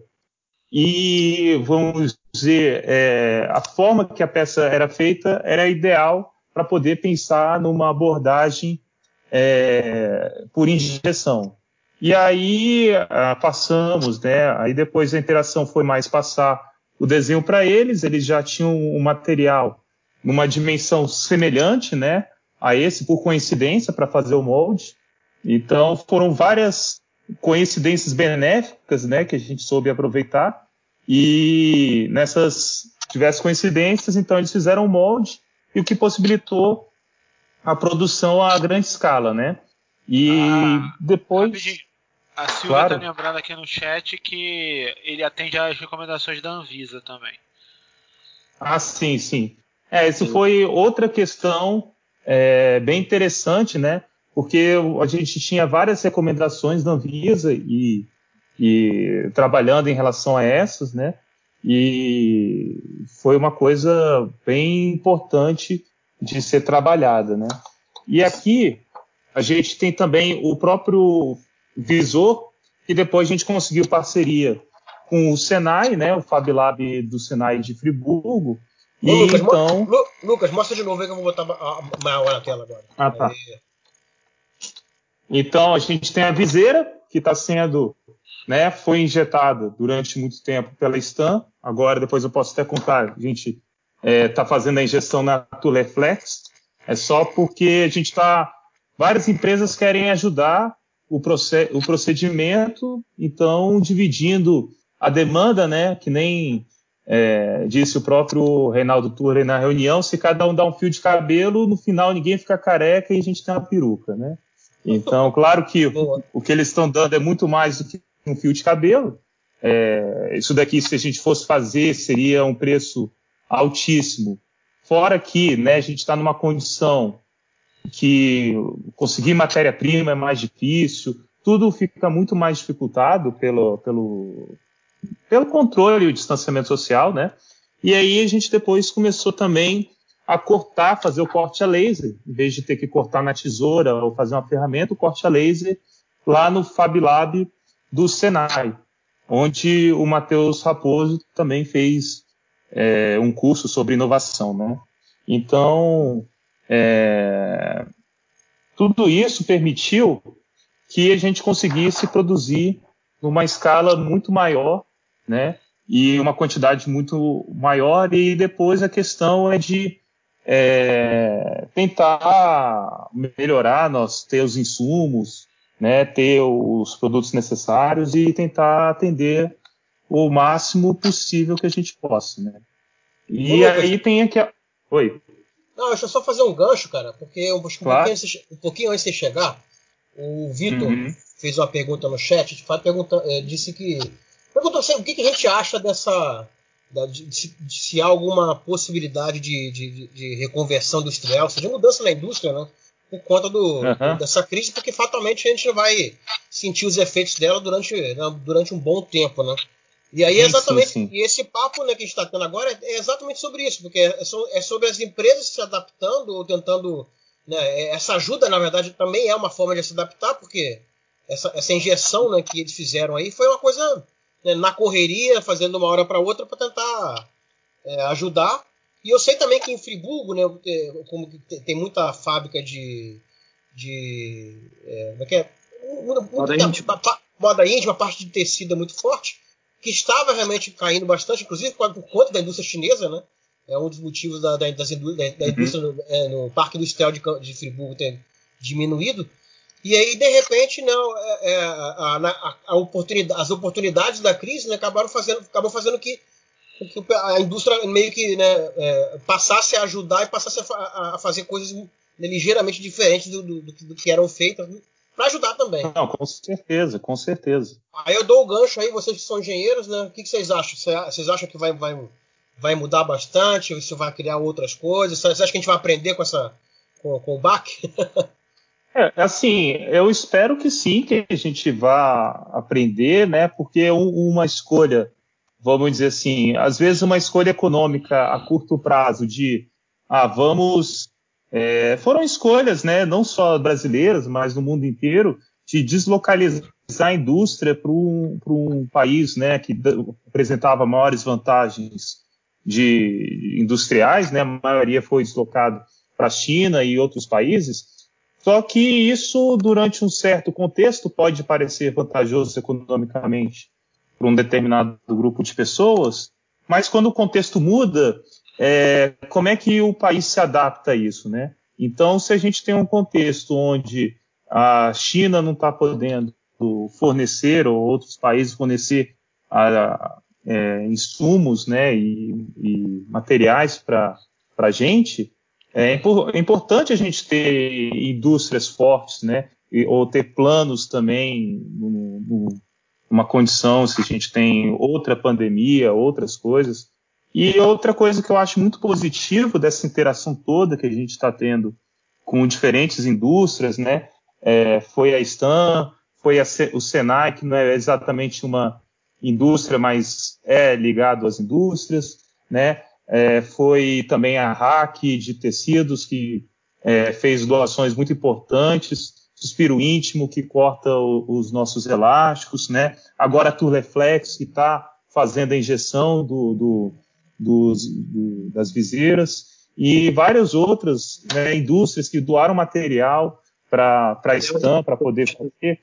e vamos dizer, é, a forma que a peça era feita era ideal para poder pensar numa abordagem é, por injeção. E aí ah, passamos, né? Aí depois a interação foi mais passar o desenho para eles, eles já tinham o um material numa dimensão semelhante, né? A esse, por coincidência, para fazer o molde. Então foram várias coincidências benéficas, né, que a gente soube aproveitar. E nessas diversas coincidências, então eles fizeram um molde e o que possibilitou a produção a grande escala, né? E ah, depois. Rapidinho. A Silvia está claro. lembrando aqui no chat que ele atende às recomendações da Anvisa também. Ah, sim, sim. É, isso foi outra questão é, bem interessante, né? Porque a gente tinha várias recomendações da Anvisa e, e trabalhando em relação a essas, né? E foi uma coisa bem importante de ser trabalhada, né? E aqui a gente tem também o próprio visor, e depois a gente conseguiu parceria com o Senai, né, o Fab Lab do Senai de Friburgo. Ô, e Lucas, então... Mo Lucas, mostra de novo aí que eu vou botar maior na tela agora. Ah, tá. Aí. Então a gente tem a viseira que está sendo, né, foi injetada durante muito tempo pela Stan. Agora depois eu posso até contar. A gente está é, tá fazendo a injeção na Tuleflex. É só porque a gente está, várias empresas querem ajudar o, o procedimento, então dividindo a demanda, né, que nem é, disse o próprio Reinaldo Turre na reunião, se cada um dá um fio de cabelo, no final ninguém fica careca e a gente tem uma peruca, né? Então, claro que o, o que eles estão dando é muito mais do que um fio de cabelo. É, isso daqui, se a gente fosse fazer, seria um preço altíssimo. Fora que né, a gente está numa condição que conseguir matéria-prima é mais difícil, tudo fica muito mais dificultado pelo, pelo, pelo controle e o distanciamento social, né? E aí a gente depois começou também a cortar, fazer o corte a laser, em vez de ter que cortar na tesoura ou fazer uma ferramenta, o corte a laser lá no Fab Lab do Senai, onde o Matheus Raposo também fez é, um curso sobre inovação, né? Então, é, tudo isso permitiu que a gente conseguisse produzir numa escala muito maior, né? E uma quantidade muito maior, e depois a questão é de é, tentar melhorar, nós ter os insumos, né, ter os produtos necessários e tentar atender o máximo possível que a gente possa, né? E aí tem aqui. A... Oi. Não, deixa eu só fazer um gancho, cara, porque um, claro. pouquinho, um, pouquinho, antes de chegar, o Vitor uhum. fez uma pergunta no chat, de fato, pergunta, é, disse que. Perguntou assim, o que, que, a gente acha dessa. Da, de, de, de, se há alguma possibilidade de, de, reconversão industrial, seja mudança na indústria, né? Por conta do, uhum. dessa crise, porque fatalmente a gente vai sentir os efeitos dela durante, né, durante um bom tempo, né? E aí, exatamente, e esse papo né, que a gente está tendo agora é, é, exatamente sobre isso, porque é, é, sobre as empresas se adaptando ou tentando. Né, é, essa ajuda, na verdade, também é uma forma de se adaptar, porque essa, essa injeção né, que eles fizeram aí foi uma coisa né, na correria, fazendo uma hora para outra para tentar é, ajudar. E eu sei também que em Friburgo, né, como tem muita fábrica de. de é, como é que é? Moda íntima. Moda íntima, parte de tecido é muito forte que estava realmente caindo bastante, inclusive por conta da indústria chinesa, né? É um dos motivos da, da, das indú da, da uhum. indústria no, é, no, Parque Industrial de, de Friburgo ter diminuído. E aí, de repente, não, é, é a, a, a oportunidade, as oportunidades da crise né, acabaram fazendo, acabou fazendo que, que a indústria meio que né, é, passasse a ajudar e passasse a, a fazer coisas ligeiramente diferentes do, do, do, que eram feitas para ajudar também. Não, com certeza, com certeza. Aí eu dou o gancho aí, vocês que são engenheiros, né? O que, que vocês acham? Vocês acham que vai, vai, vai mudar bastante? Você vai criar outras coisas? Você acha que a gente vai aprender com essa com, com o BAC? é, assim, eu espero que sim, que a gente vá aprender, né? Porque uma escolha, vamos dizer assim, às vezes uma escolha econômica a curto prazo de ah, vamos é, foram escolhas, né, não só brasileiras, mas no mundo inteiro, de deslocalizar a indústria para um, um, país né, que apresentava maiores vantagens de industriais, né, a maioria foi deslocado para a China e outros países. Só que isso, durante um certo contexto, pode parecer vantajoso economicamente para um determinado grupo de pessoas, mas quando o contexto muda, é, como é que o país se adapta a isso, né? Então, se a gente tem um contexto onde a China não está podendo fornecer ou outros países fornecer a, é, insumos, né, e, e materiais para a gente, é, é importante a gente ter indústrias fortes, né? E, ou ter planos também numa condição se a gente tem outra pandemia, outras coisas. E outra coisa que eu acho muito positivo dessa interação toda que a gente está tendo com diferentes indústrias, né? É, foi a Stan, foi a, o Senai, que não é exatamente uma indústria, mas é ligado às indústrias, né? É, foi também a Hack de tecidos, que é, fez doações muito importantes, Suspiro Íntimo, que corta o, os nossos elásticos, né? Agora a Turleflex, que está fazendo a injeção do, do, dos, do, das viseiras, e várias outras né, indústrias que doaram material para a Stan, para poder fazer.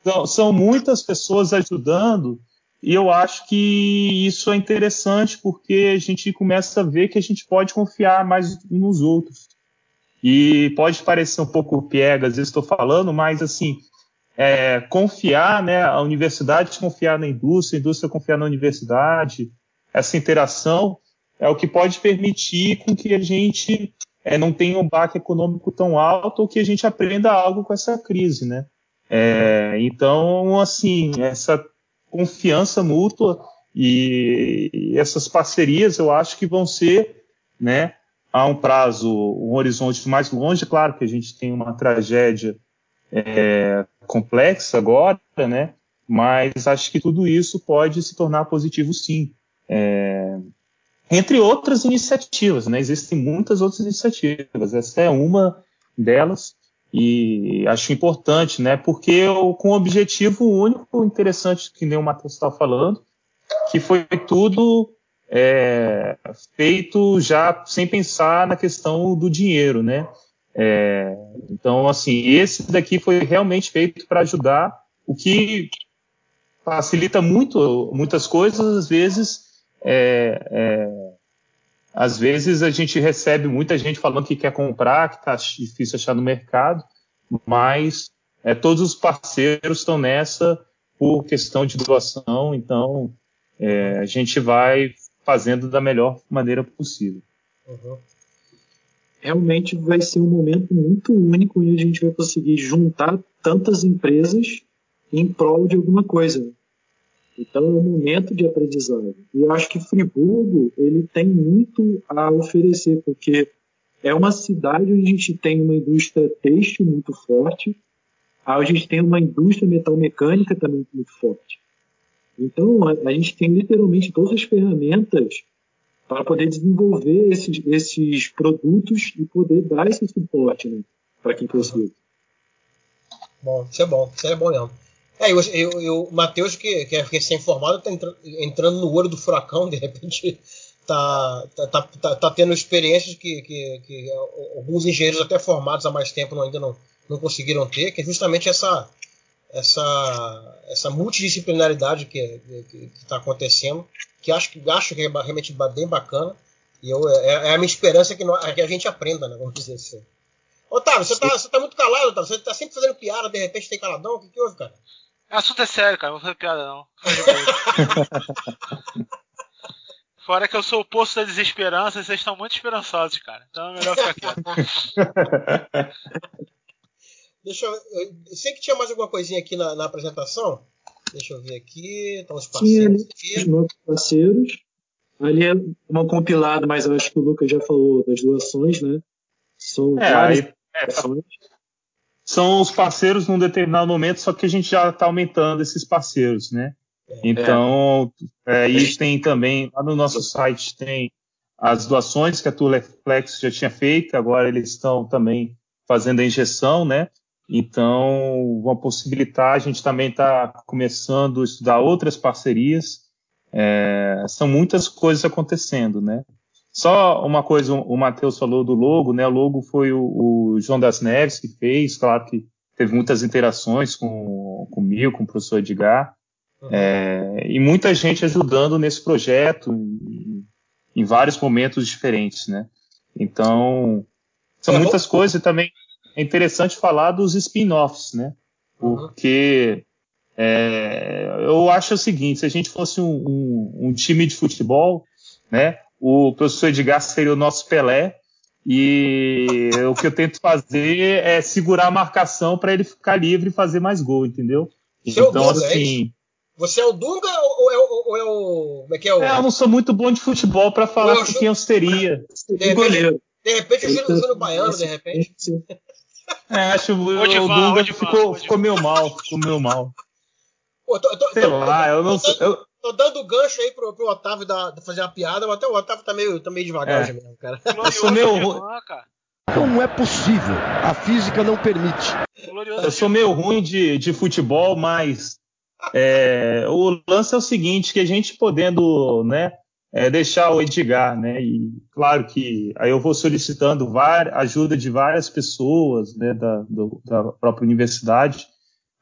Então, são muitas pessoas ajudando e eu acho que isso é interessante porque a gente começa a ver que a gente pode confiar mais nos outros. E pode parecer um pouco piegas, às vezes estou falando, mas assim, é, confiar, né, a universidade confiar na indústria, a indústria confiar na universidade, essa interação é o que pode permitir com que a gente é, não tenha um baque econômico tão alto ou que a gente aprenda algo com essa crise, né? É, então, assim, essa confiança mútua e, essas parcerias eu acho que vão ser, né, a um prazo, um horizonte mais longe, claro que a gente tem uma tragédia é, complexa agora, né, mas acho que tudo isso pode se tornar positivo sim. É, entre outras iniciativas, né, existem muitas outras iniciativas, essa é uma delas, e acho importante, né? Porque eu, com o objetivo único, interessante, que nem o Matheus está falando, que foi tudo é, feito já sem pensar na questão do dinheiro, né? É, então, assim, esse daqui foi realmente feito para ajudar, o que facilita muito muitas coisas, às vezes. É, é, às vezes a gente recebe muita gente falando que quer comprar, que está difícil achar no mercado, mas é, todos os parceiros estão nessa por questão de doação, então é, a gente vai fazendo da melhor maneira possível. Uhum. Realmente vai ser um momento muito único e a gente vai conseguir juntar tantas empresas em prol de alguma coisa. Então é um momento de aprendizado. E eu acho que Friburgo ele tem muito a oferecer, porque é uma cidade onde a gente tem uma indústria têxtil muito forte, a gente tem uma indústria metalmecânica também muito forte. Então a, a gente tem literalmente todas as ferramentas para poder desenvolver esses, esses produtos e poder dar esse suporte né, para quem precisa. Bom, isso é bom, isso é bom mesmo. É, eu, eu, eu, o Matheus, que, que é recém-formado, está entrando no olho do furacão, de repente tá, tá, tá, tá, tá tendo experiências que, que, que, alguns engenheiros até formados há mais tempo ainda não, não conseguiram ter, que é justamente essa, essa, essa multidisciplinaridade que está acontecendo, que acho, que acho que é realmente bem bacana, e eu, é, é a minha esperança que, nós, que a gente aprenda, né, vamos dizer assim. Otávio, você está você tá muito calado, Otávio, você está sempre fazendo piada, de repente tem caladão, o que, que houve, cara? O assunto é sério, cara. Não vou fazer piada, não. Fora que eu sou o poço da desesperança e vocês estão muito esperançosos, cara. Então é melhor ficar quieto. Deixa eu, eu, sei que tinha mais alguma coisinha aqui na, na apresentação. Deixa eu ver aqui. Estão os parceiros aqui. Os nossos parceiros. Ali é uma compilada, mas eu acho que o Lucas já falou das doações, né? São é, várias aí, é, doações são os parceiros num determinado momento, só que a gente já está aumentando esses parceiros, né? É. Então, é, e tem também, lá no nosso site tem as doações que a Turleflex já tinha feito, agora eles estão também fazendo a injeção, né? Então, vão possibilitar, a gente também está começando a estudar outras parcerias. É, são muitas coisas acontecendo, né? Só uma coisa, o Matheus falou do logo, né? O logo foi o, o, João das Neves que fez, claro que teve muitas interações com, comigo, com o professor Edgar, uhum. é, e muita gente ajudando nesse projeto em, em, vários momentos diferentes, né? Então, são uhum. muitas coisas e também é interessante falar dos spin-offs, né? Uhum. Porque é, eu acho o seguinte, se a gente fosse um, um, um time de futebol, né? O professor Edgar seria o nosso Pelé E o que eu tento fazer é segurar a marcação para ele ficar livre e fazer mais gol, entendeu? Seu então, Dunga, é assim. É você é o Dunga ou é o, ou é o. Como é que é o. É, eu não sou muito bom de futebol para falar eu quem eu seria. De repente, de repente o Júnior Baiano, de repente. É, acho que o, o Dunga ficou, ficou meio mal, ficou meio mal. Pô, tô, tô, Sei tô, lá, eu não sei. Eu... Tô dando gancho aí pro, pro Otávio da, fazer uma piada, mas até o Otávio tá meio, tá meio devagar é. mesmo, cara. Eu sou meio ruim. Como é possível? A física não permite. Eu sou meio ruim de, de futebol, mas é, o lance é o seguinte, que a gente podendo, né, é, deixar o Edgar, né, e claro que aí eu vou solicitando ajuda de várias pessoas, né, da, do, da própria universidade,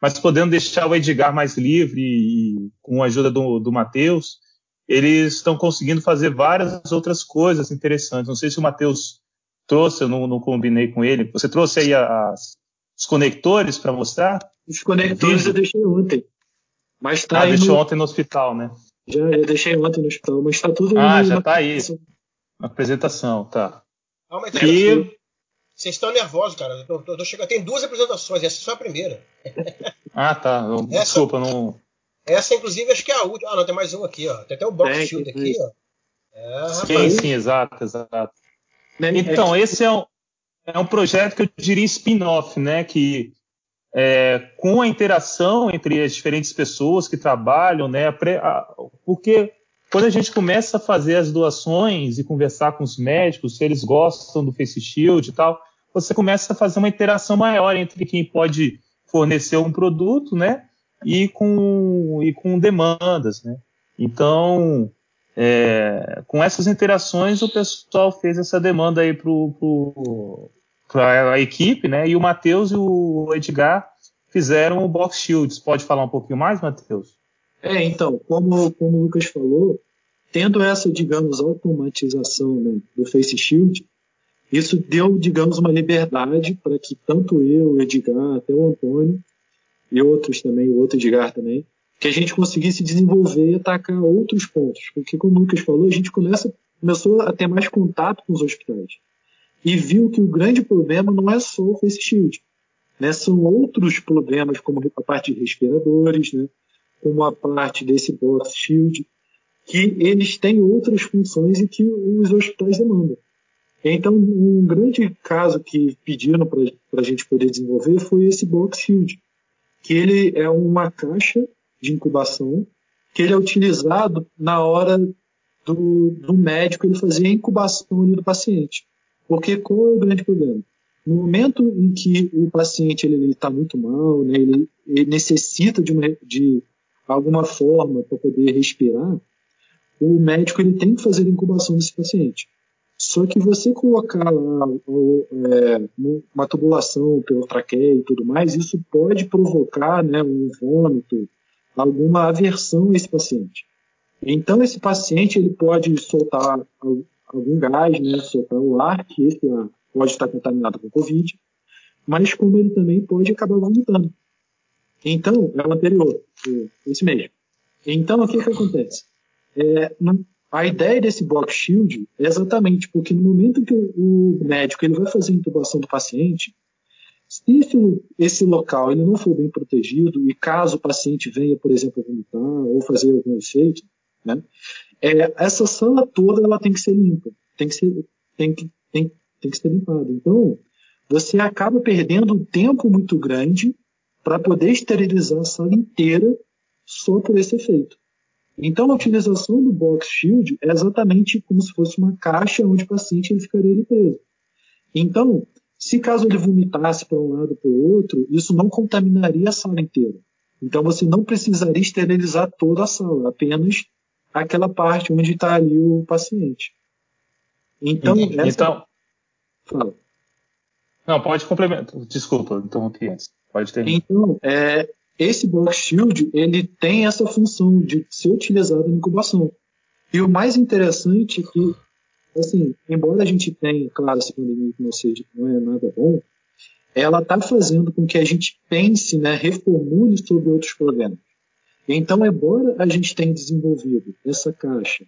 mas podendo deixar o Edgar mais livre e com a ajuda do, do Matheus, eles estão conseguindo fazer várias outras coisas interessantes. Não sei se o Matheus trouxe, eu não, não, combinei com ele. Você trouxe aí as, os conectores para mostrar? Os conectores eu deixei ontem. Mas tá ah, deixou no... ontem no hospital, né? Já, eu deixei ontem no hospital, mas está tudo Ah, já está aí. Na apresentação, tá. Ah, mas e... Vocês estão nervosos, cara. Eu tô, tô, tô chegando... Tem duas apresentações, essa é só a primeira. ah, tá. Essa... Desculpa, não. Essa, inclusive, acho que é a última. Ah, não, tem mais uma aqui, ó. Tem até o Box tem, Shield aqui, ó. É, sim, sim, exato, exato. Então, esse é um, é um projeto que eu diria spin-off, né? Que é, com a interação entre as diferentes pessoas que trabalham, né? Porque quando a gente começa a fazer as doações e conversar com os médicos, se eles gostam do Face Shield e tal, você começa a fazer uma interação maior entre quem pode fornecer um produto, né? E com, e com demandas, né? Então, é, com essas interações, o pessoal fez essa demanda aí para a equipe, né? E o Matheus e o Edgar fizeram o Box Shields. Pode falar um pouquinho mais, Matheus? É, então, como, como o Lucas falou, tendo essa, digamos, automatização né, do Face Shield, isso deu, digamos, uma liberdade para que tanto eu, Edgar, até o Antônio e outros também, o outro Edgar também, que a gente conseguisse desenvolver e atacar outros pontos. Porque, como o Lucas falou, a gente começa, começou a ter mais contato com os hospitais e viu que o grande problema não é só o face shield. Né? São outros problemas, como a parte de respiradores, né? Como a parte desse box shield, que eles têm outras funções e que os hospitais demandam. Então, um grande caso que pediram para a gente poder desenvolver foi esse box shield, que ele é uma caixa de incubação, que ele é utilizado na hora do, do médico ele fazer a incubação do paciente. Porque qual é o grande problema? No momento em que o paciente ele está muito mal, né, ele, ele, necessita de, uma, de alguma forma para poder respirar, o médico ele tem que fazer a incubação desse paciente. Só que você colocar lá é, uma tubulação pela traqueia e tudo mais, isso pode provocar né, um vômito, alguma aversão a esse paciente. Então esse paciente ele pode soltar algum gás, né, soltar o ar, que esse ar pode estar contaminado com Covid, mas como ele também pode acabar vomitando. Então, é o anterior, esse mesmo. Então, o que, que acontece? É, a ideia desse box shield é exatamente porque no momento que o médico ele vai fazer a intubação do paciente, se esse, local ele não for bem protegido e caso o paciente venha, por exemplo, vomitar ou fazer algum efeito, né, é, essa sala toda ela tem que ser limpa, tem que ser, tem que, tem, tem que ser limpada. Então, você acaba perdendo um tempo muito grande para poder esterilizar a sala inteira só por esse efeito. Então, a utilização do box shield é exatamente como se fosse uma caixa onde o paciente ele ficaria ali preso. Então, se caso ele vomitasse para um lado ou para o outro, isso não contaminaria a sala inteira. Então, você não precisaria esterilizar toda a sala, apenas aquela parte onde está ali o paciente. Então, essa... então Fala. Não, pode complementar. Desculpa, interrompi antes. Pode ter. Então, é, esse Box Shield ele tem essa função de ser utilizado na incubação. E o mais interessante é que, assim, embora a gente tenha, claro, essa pandemia que não, seja, não é nada bom, ela está fazendo com que a gente pense, né, reformule sobre outros problemas. Então, embora a gente tenha desenvolvido essa caixa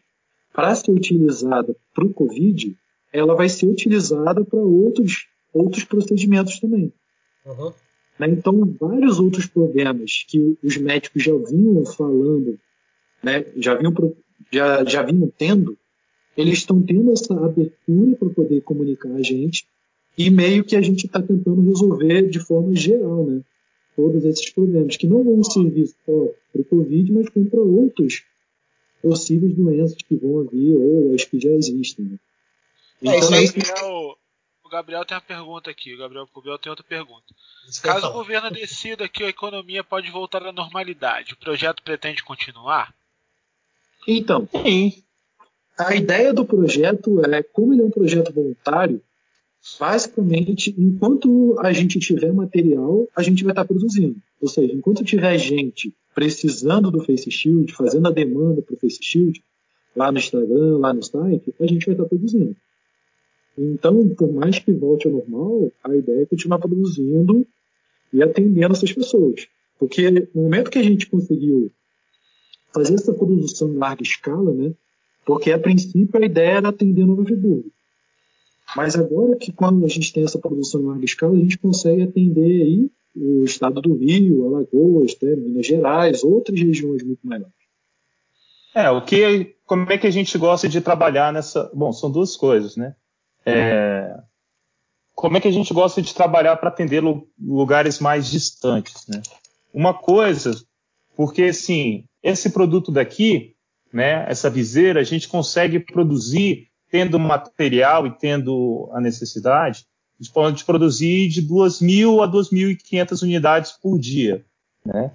para ser utilizada para o Covid, ela vai ser utilizada para outros, outros procedimentos também. Uhum. Né? Então, vários outros problemas que os médicos já vinham falando, né? já, vinham, já, já vinham tendo, eles estão tendo essa abertura para poder comunicar a gente e meio que a gente está tentando resolver de forma geral, né? Todos esses problemas, que não vão servir só para o Covid, mas como para outros possíveis doenças que vão vir ou as que já existem. Né? É, então, isso aí, o Gabriel tem uma pergunta aqui. O Gabriel Gabriel tem outra pergunta. Caso o governo decida que a economia pode voltar à normalidade, o projeto pretende continuar? Então, sim. A ideia do projeto é, como ele é um projeto voluntário, basicamente, enquanto a gente tiver material, a gente vai estar produzindo. Ou seja, enquanto tiver gente precisando do Face Shield, fazendo a demanda para o Face Shield, lá no Instagram, lá no site, a gente vai estar produzindo. Então, por mais que volte ao normal, a ideia é continuar produzindo e atendendo essas pessoas. Porque no momento que a gente conseguiu fazer essa produção em larga escala, né? Porque a princípio a ideia era atender Novo Friburgo. Mas agora que quando a gente tem essa produção em larga escala, a gente consegue atender aí o estado do Rio, Alagoas, né, Minas Gerais, outras regiões muito maiores. É, o que, como é que a gente gosta de trabalhar nessa? Bom, são duas coisas, né? É, como é que a gente gosta de trabalhar para atender lugares mais distantes, né? Uma coisa, porque assim, esse produto daqui, né, essa viseira, a gente consegue produzir tendo material e tendo a necessidade, a gente pode produzir de 2.000 a 2.500 unidades por dia, né?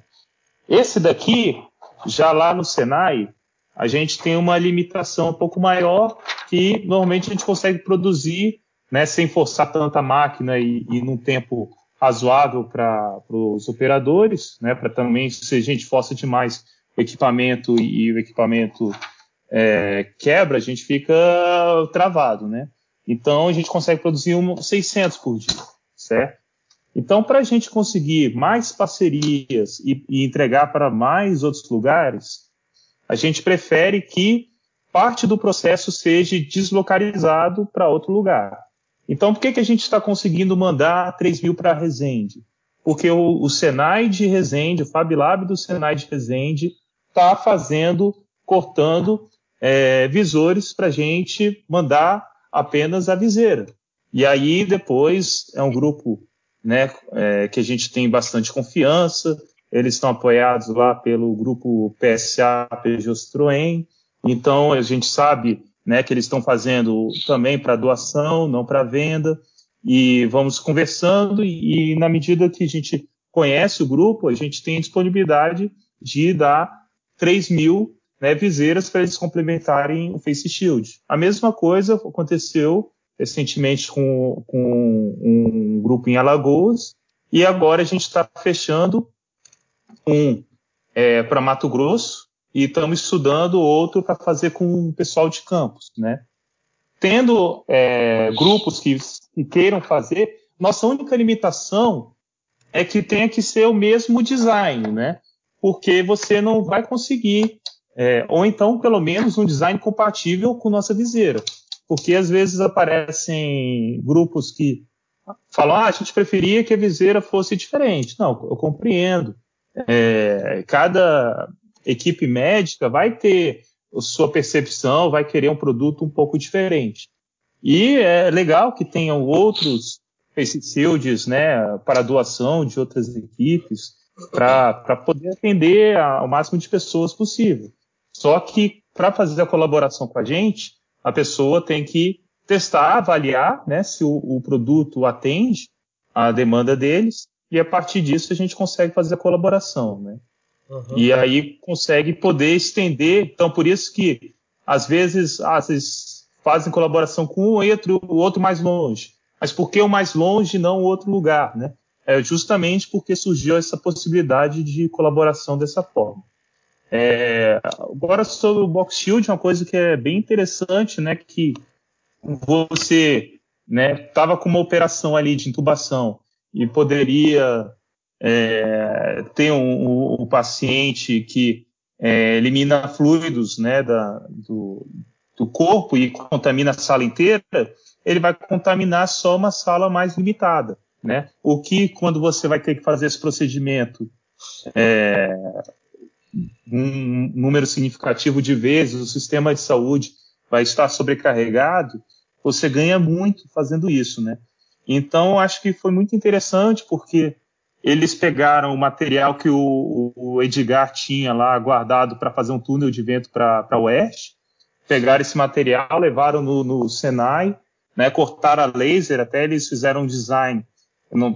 Esse daqui, já lá no Senai, a gente tem uma limitação um pouco maior que normalmente a gente consegue produzir né, sem forçar tanta máquina e, e num tempo razoável para os operadores, né, para também, se a gente força demais o equipamento e o equipamento é, quebra, a gente fica travado, né? Então a gente consegue produzir um 600 por dia, certo? Então, para a gente conseguir mais parcerias e, e entregar para mais outros lugares, a gente prefere que parte do processo seja deslocalizado para outro lugar. Então, por que, que a gente está conseguindo mandar 3 mil para Resende? Porque o, o, Senai de Resende, o FabLab do Senai de Resende, está fazendo, cortando é, visores para a gente mandar apenas a viseira. E aí, depois, é um grupo né, é, que a gente tem bastante confiança, eles estão apoiados lá pelo grupo PSA Peugeot Citroën. Então a gente sabe né, que eles estão fazendo também para doação, não para venda. E vamos conversando e, e, na medida que a gente conhece o grupo, a gente tem disponibilidade de dar 3 mil né, viseiras para eles complementarem o Face Shield. A mesma coisa aconteceu recentemente com, com um grupo em Alagoas e agora a gente está fechando um é, para Mato Grosso e estamos estudando outro para fazer com o pessoal de campos, né? Tendo é, grupos que, que queiram fazer, nossa única limitação é que tenha que ser o mesmo design, né? Porque você não vai conseguir, é, ou então pelo menos um design compatível com nossa viseira, porque às vezes aparecem grupos que falam, ah, a gente preferia que a viseira fosse diferente. Não, eu compreendo. É, cada equipe médica vai ter sua percepção, vai querer um produto um pouco diferente. E é legal que tenham outros shields, né, para doação de outras equipes, para poder atender ao máximo de pessoas possível. Só que para fazer a colaboração com a gente, a pessoa tem que testar, avaliar, né, se o, o produto atende à demanda deles e a partir disso a gente consegue fazer a colaboração, né? Uhum. E aí consegue poder estender. Então, por isso que às vezes, às vezes fazem colaboração com um e outro, o outro mais longe. Mas por que o mais longe não o outro lugar, né? É justamente porque surgiu essa possibilidade de colaboração dessa forma. É, agora sobre o Box Shield, uma coisa que é bem interessante, né? Que você né, com uma operação ali de intubação e poderia é, ter um, um, um, paciente que é, elimina fluidos né, da, do, do, corpo e contamina a sala inteira, ele vai contaminar só uma sala mais limitada. Né? O que, quando você vai ter que fazer esse procedimento é, um número significativo de vezes, o sistema de saúde vai estar sobrecarregado, você ganha muito fazendo isso. Né? Então, acho que foi muito interessante, porque eles pegaram o material que o, o Edgar tinha lá guardado para fazer um túnel de vento para o oeste, pegaram esse material, levaram no, no Senai, né, cortaram a laser, até eles fizeram um design.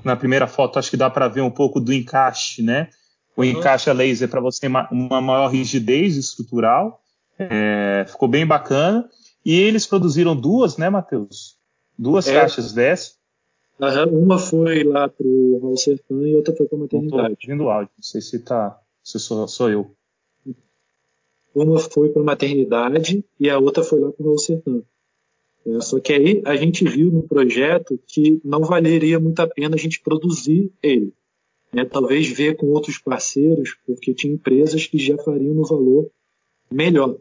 Na primeira foto, acho que dá para ver um pouco do encaixe, né? O uhum. encaixe a laser para você ter uma maior rigidez estrutural. É, ficou bem bacana. E eles produziram duas, né, Matheus? Duas é. caixas dessas. Uhum. Uma foi lá pro Raul Sertã e outra foi para a maternidade. Estou ouvindo áudio, não sei se tá, se sou, sou eu. Uma foi para a maternidade e a outra foi lá para o Raul Sertã. É, só que aí a gente viu no projeto que não valeria muito a pena a gente produzir ele. É, talvez ver com outros parceiros, porque tinha empresas que já fariam no valor melhor.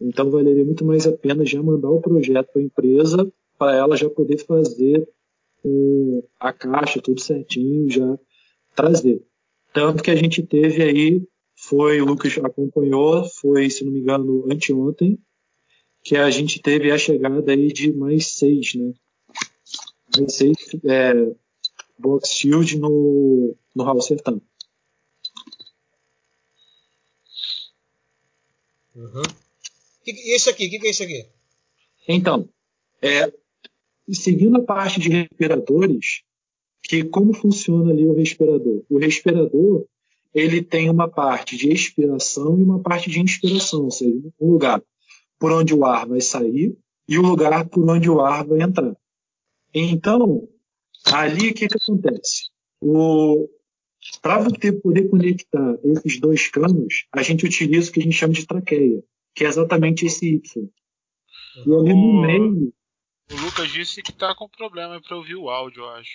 Então valeria muito mais a pena já mandar o projeto para a empresa para ela já poder fazer um, a caixa tudo certinho, já trazer. Tanto que a gente teve aí, foi o Lucas acompanhou, foi, se não me engano, anteontem, que a gente teve a chegada aí de mais seis, né? Mais seis é, box shield no, no Raul Sertão. Uhum. E esse aqui, o que, que é isso aqui? Então, é, seguindo a parte de respiradores, que como funciona ali o respirador? O respirador ele tem uma parte de expiração e uma parte de inspiração, ou seja, um lugar por onde o ar vai sair e o lugar por onde o ar vai entrar. Então, ali o que, que acontece? Para você poder conectar esses dois canos, a gente utiliza o que a gente chama de traqueia, que é exatamente esse Y. E ali no meio o Lucas disse que tá com problema para ouvir o áudio, eu acho.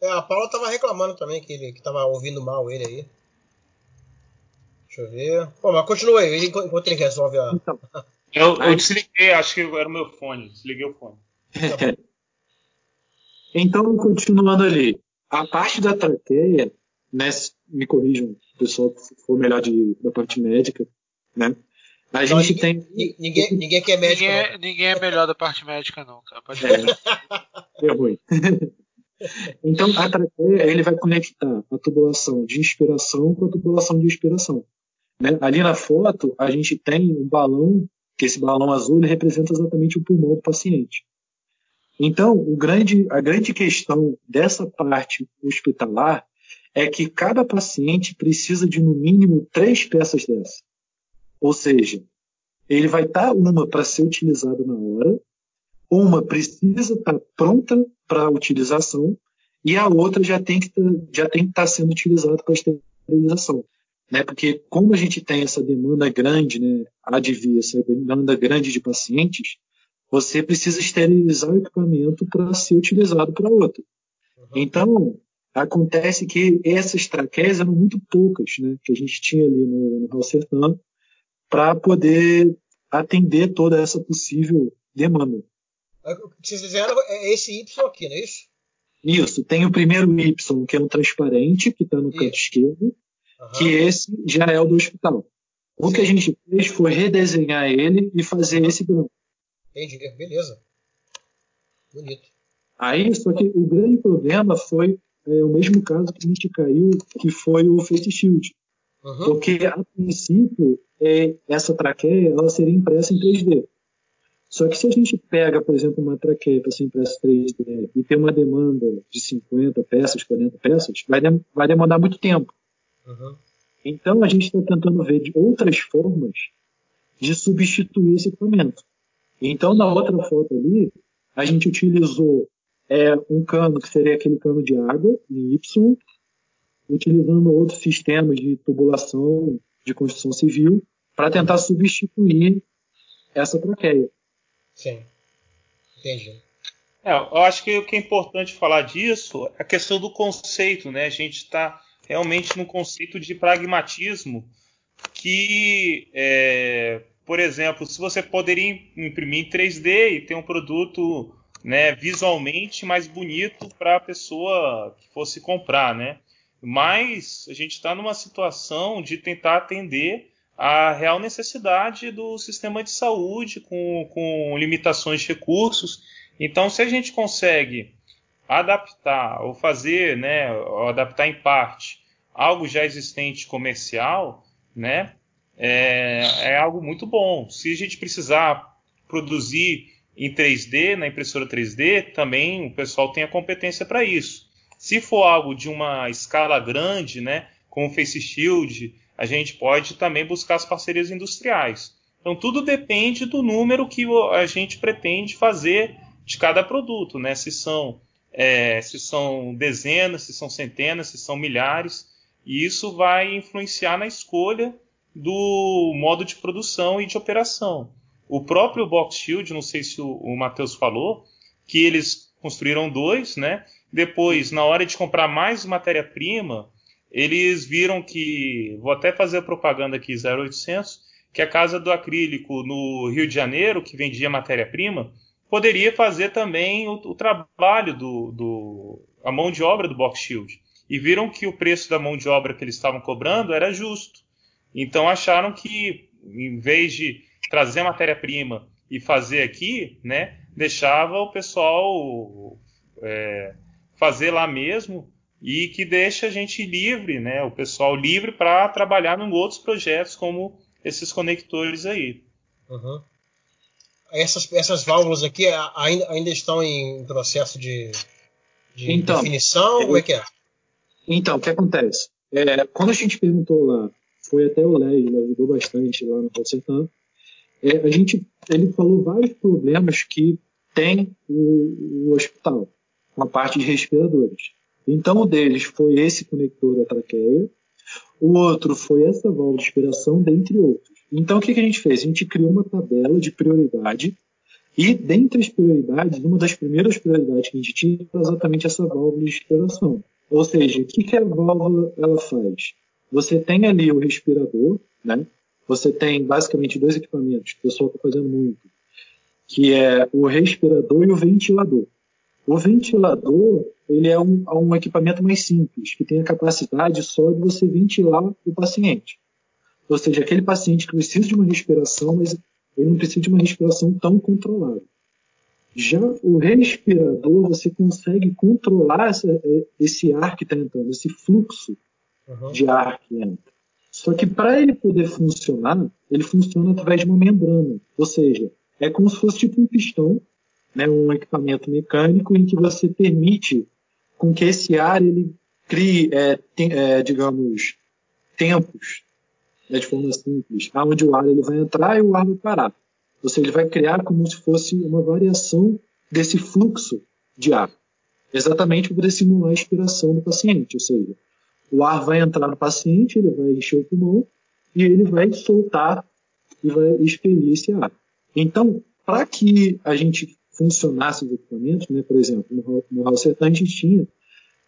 É, a Paula tava reclamando também que ele que tava ouvindo mal ele aí. Deixa eu ver. Pô, mas continua aí, enquanto ele resolve a. Então, eu, eu desliguei, acho que era o meu fone. Desliguei o fone. Tá então, continuando ali. A parte da traqueia, né, me corrijam, pessoal se for melhor de, da parte médica, né? A gente ninguém, tem. Ninguém, ninguém quer médico. Ninguém, é, ninguém é melhor da parte médica, não, cara. Pode é, é ruim. então, a traqueia, ele vai conectar a tubulação de inspiração com a tubulação de expiração. Né? Ali na foto, a gente tem um balão, que esse balão azul ele representa exatamente o pulmão do paciente. Então, o grande, a grande questão dessa parte hospitalar é que cada paciente precisa de no mínimo três peças dessa. Ou seja, ele vai estar tá uma para ser utilizada na hora, uma precisa estar tá pronta para utilização e a outra já tem que tá, já tem que estar tá sendo utilizada para esterilização, né? Porque como a gente tem essa demanda grande, né, vir essa demanda grande de pacientes, você precisa esterilizar o equipamento para ser utilizado para outra. Uhum. Então acontece que essas traqueias eram muito poucas, né, que a gente tinha ali no, no Sertão, para poder atender toda essa possível demanda. O que vocês fizeram é esse Y aqui, não é isso? Isso, tem o primeiro Y, que é um transparente, que está no isso. canto esquerdo, uhum. que esse já é o do hospital. O Sim. que a gente fez foi redesenhar ele e fazer esse branco. Entendi, beleza. Bonito. Aí, só que o grande problema foi é, o mesmo caso que a gente caiu, que foi o Face Shield. Uhum. Porque, a princípio, é, essa traqueia ela seria impressa em 3D. Só que se a gente pega, por exemplo, uma traqueia para ser impressa em 3D e tem uma demanda de 50 peças, 40 peças, vai, de, vai demandar muito tempo. Uhum. Então a gente está tentando ver de outras formas de substituir esse equipamento. Então na outra foto ali, a gente utilizou é, um cano que seria aquele cano de água, em Y, utilizando outros sistemas de tubulação de construção civil para tentar substituir essa traqueia. Sim, entendi. É, eu acho que o que é importante falar disso é a questão do conceito, né? A gente está realmente no conceito de pragmatismo que é, por exemplo, se você poderia imprimir em 3D e ter um produto né, visualmente mais bonito para a pessoa que fosse comprar, né? Mas a gente está numa situação de tentar atender a real necessidade do sistema de saúde com, com limitações de recursos. Então, se a gente consegue adaptar ou fazer, né, ou adaptar em parte algo já existente comercial, né, é, é algo muito bom. Se a gente precisar produzir em 3D, na impressora 3D, também o pessoal tem a competência para isso. Se for algo de uma escala grande, né, como o Face Shield, a gente pode também buscar as parcerias industriais. Então tudo depende do número que a gente pretende fazer de cada produto, né? Se são, é, se são dezenas, se são centenas, se são milhares, e isso vai influenciar na escolha do modo de produção e de operação. O próprio Box Shield, não sei se o, o Matheus falou, que eles construíram dois, né? Depois, na hora de comprar mais matéria-prima, eles viram que, vou até fazer a propaganda aqui, 0800, que a Casa do Acrílico no Rio de Janeiro, que vendia matéria-prima, poderia fazer também o, o trabalho do, do, a mão de obra do Box Shield. E viram que o preço da mão de obra que eles estavam cobrando era justo. Então acharam que, em vez de trazer matéria-prima e fazer aqui, né, deixava o pessoal é, fazer lá mesmo e que deixa a gente livre, né, o pessoal livre para trabalhar em outros projetos como esses conectores aí. Uhum. Essas, essas válvulas aqui ainda, ainda estão em processo de, de então, definição? Como é que é? Então, o que acontece? É, quando a gente perguntou lá, foi até o Led, ele ajudou bastante lá no Consertando, é, a gente, ele falou vários problemas que tem o, o hospital, com a parte de respiradores. Então, um deles foi esse conector da traqueia, o outro foi essa válvula de inspiração, dentre outros. Então, o que, que a gente fez? A gente criou uma tabela de prioridade e, dentre as prioridades, uma das primeiras prioridades que a gente tinha era exatamente essa válvula de inspiração. Ou seja, o que, que a válvula ela faz? Você tem ali o respirador, né? Você tem basicamente dois equipamentos, que o pessoal está fazendo muito, que é o respirador e o ventilador. O ventilador ele é um, um equipamento mais simples, que tem a capacidade só de você ventilar o paciente. Ou seja, aquele paciente que precisa de uma respiração, mas ele não precisa de uma respiração tão controlada. Já o respirador, você consegue controlar essa, é, esse ar que está entrando, esse fluxo uhum. de ar que entra. Só que para ele poder funcionar, ele funciona através de uma membrana. Ou seja, é como se fosse tipo um pistão, né, um equipamento mecânico em que você permite com que esse ar ele crie, é, tem, é, digamos, tempos, né, de forma simples, onde o ar ele vai entrar e o ar vai parar. Ou seja, ele vai criar como se fosse uma variação desse fluxo de ar, exatamente para simular a expiração do paciente. Ou seja, o ar vai entrar no paciente, ele vai encher o pulmão e ele vai soltar e vai expelir esse ar. Então, para que a gente funcionasse os equipamentos, né, por exemplo, no, no a gente tinha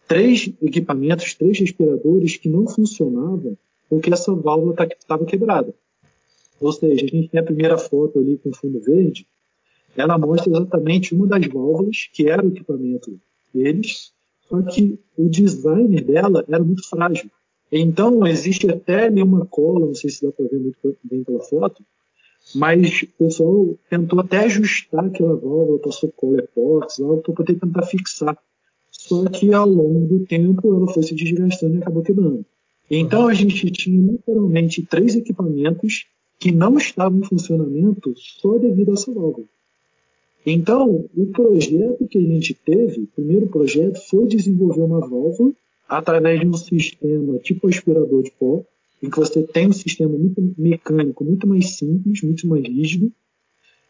três equipamentos, três respiradores que não funcionavam porque essa válvula estava tá, quebrada. Ou seja, a gente tem a primeira foto ali com fundo verde, ela mostra exatamente uma das válvulas, que era o equipamento deles, só que o design dela era muito frágil. Então, existe até ali uma cola, não sei se dá para ver muito bem pela foto, mas o pessoal tentou até ajustar aquela válvula, passou cola epóxi, para tentar fixar. Só que ao longo do tempo ela foi se desgastando e acabou quebrando. Então a gente tinha literalmente três equipamentos que não estavam em funcionamento só devido a essa válvula. Então, o projeto que a gente teve, o primeiro projeto, foi desenvolver uma válvula através de um sistema tipo aspirador de pó, em que você tem um sistema muito mecânico, muito mais simples, muito mais rígido,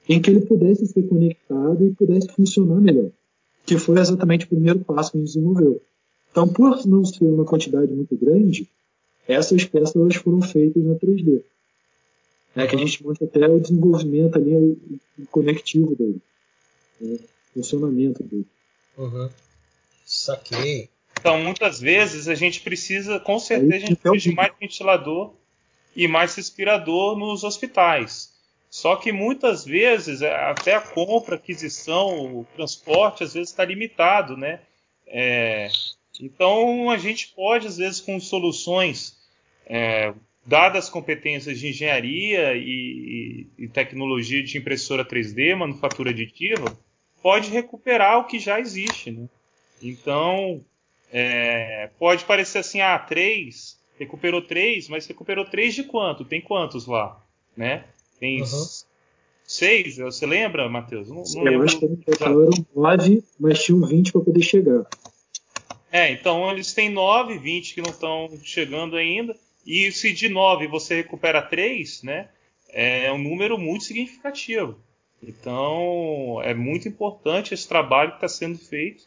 em que ele pudesse ser conectado e pudesse funcionar melhor, que foi exatamente o primeiro passo que a gente desenvolveu. Então, por não ser uma quantidade muito grande, essas peças elas foram feitas na 3D né, que a gente mostra até o desenvolvimento ali, o, o conectivo dele, né, funcionamento dele. Uhum. Saquei. Então, muitas vezes a gente precisa, com certeza, a gente precisa de mais ventilador e mais respirador nos hospitais. Só que muitas vezes é, até a compra, aquisição, o transporte às vezes está limitado, né? É, então a gente pode às vezes com soluções é, dadas as competências de engenharia e, e, e, tecnologia de impressora 3D, manufatura aditiva, pode recuperar o que já existe, né? Então é, pode parecer assim, ah, três, recuperou três, mas recuperou três de quanto? Tem quantos lá, né? Tem uhum. seis, você lembra, Matheus? Não, não eu acho que eram nove, mas tinham 20 para poder chegar. É, então eles têm 9, 20 que não estão chegando ainda. E se de 9 você recupera 3, né? É um número muito significativo. Então é muito importante esse trabalho que está sendo feito.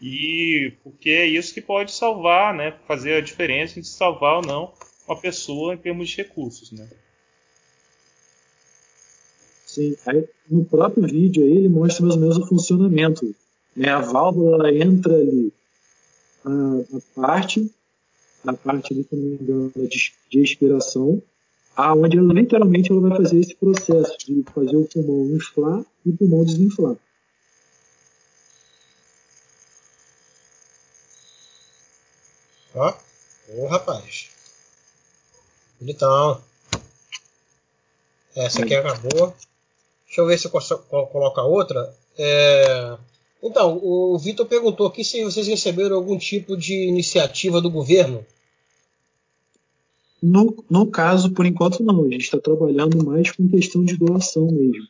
E porque é isso que pode salvar, né? Fazer a diferença entre salvar ou não uma pessoa em termos de recursos, né? Sim, aí, no próprio vídeo aí ele mostra mais ou menos o funcionamento. Né? A válvula entra ali na, parte, na parte ali, engano, de, de expiração, aonde ela, literalmente ela vai fazer esse processo de fazer o pulmão inflar e o pulmão desinflar. Ó, ô rapaz. Bonitão. Essa aqui acabou. Deixa eu ver se eu coloco a outra. É... Então, o Vitor perguntou aqui se vocês receberam algum tipo de iniciativa do governo. No, no caso, por enquanto, não. A gente está trabalhando mais com questão de doação mesmo.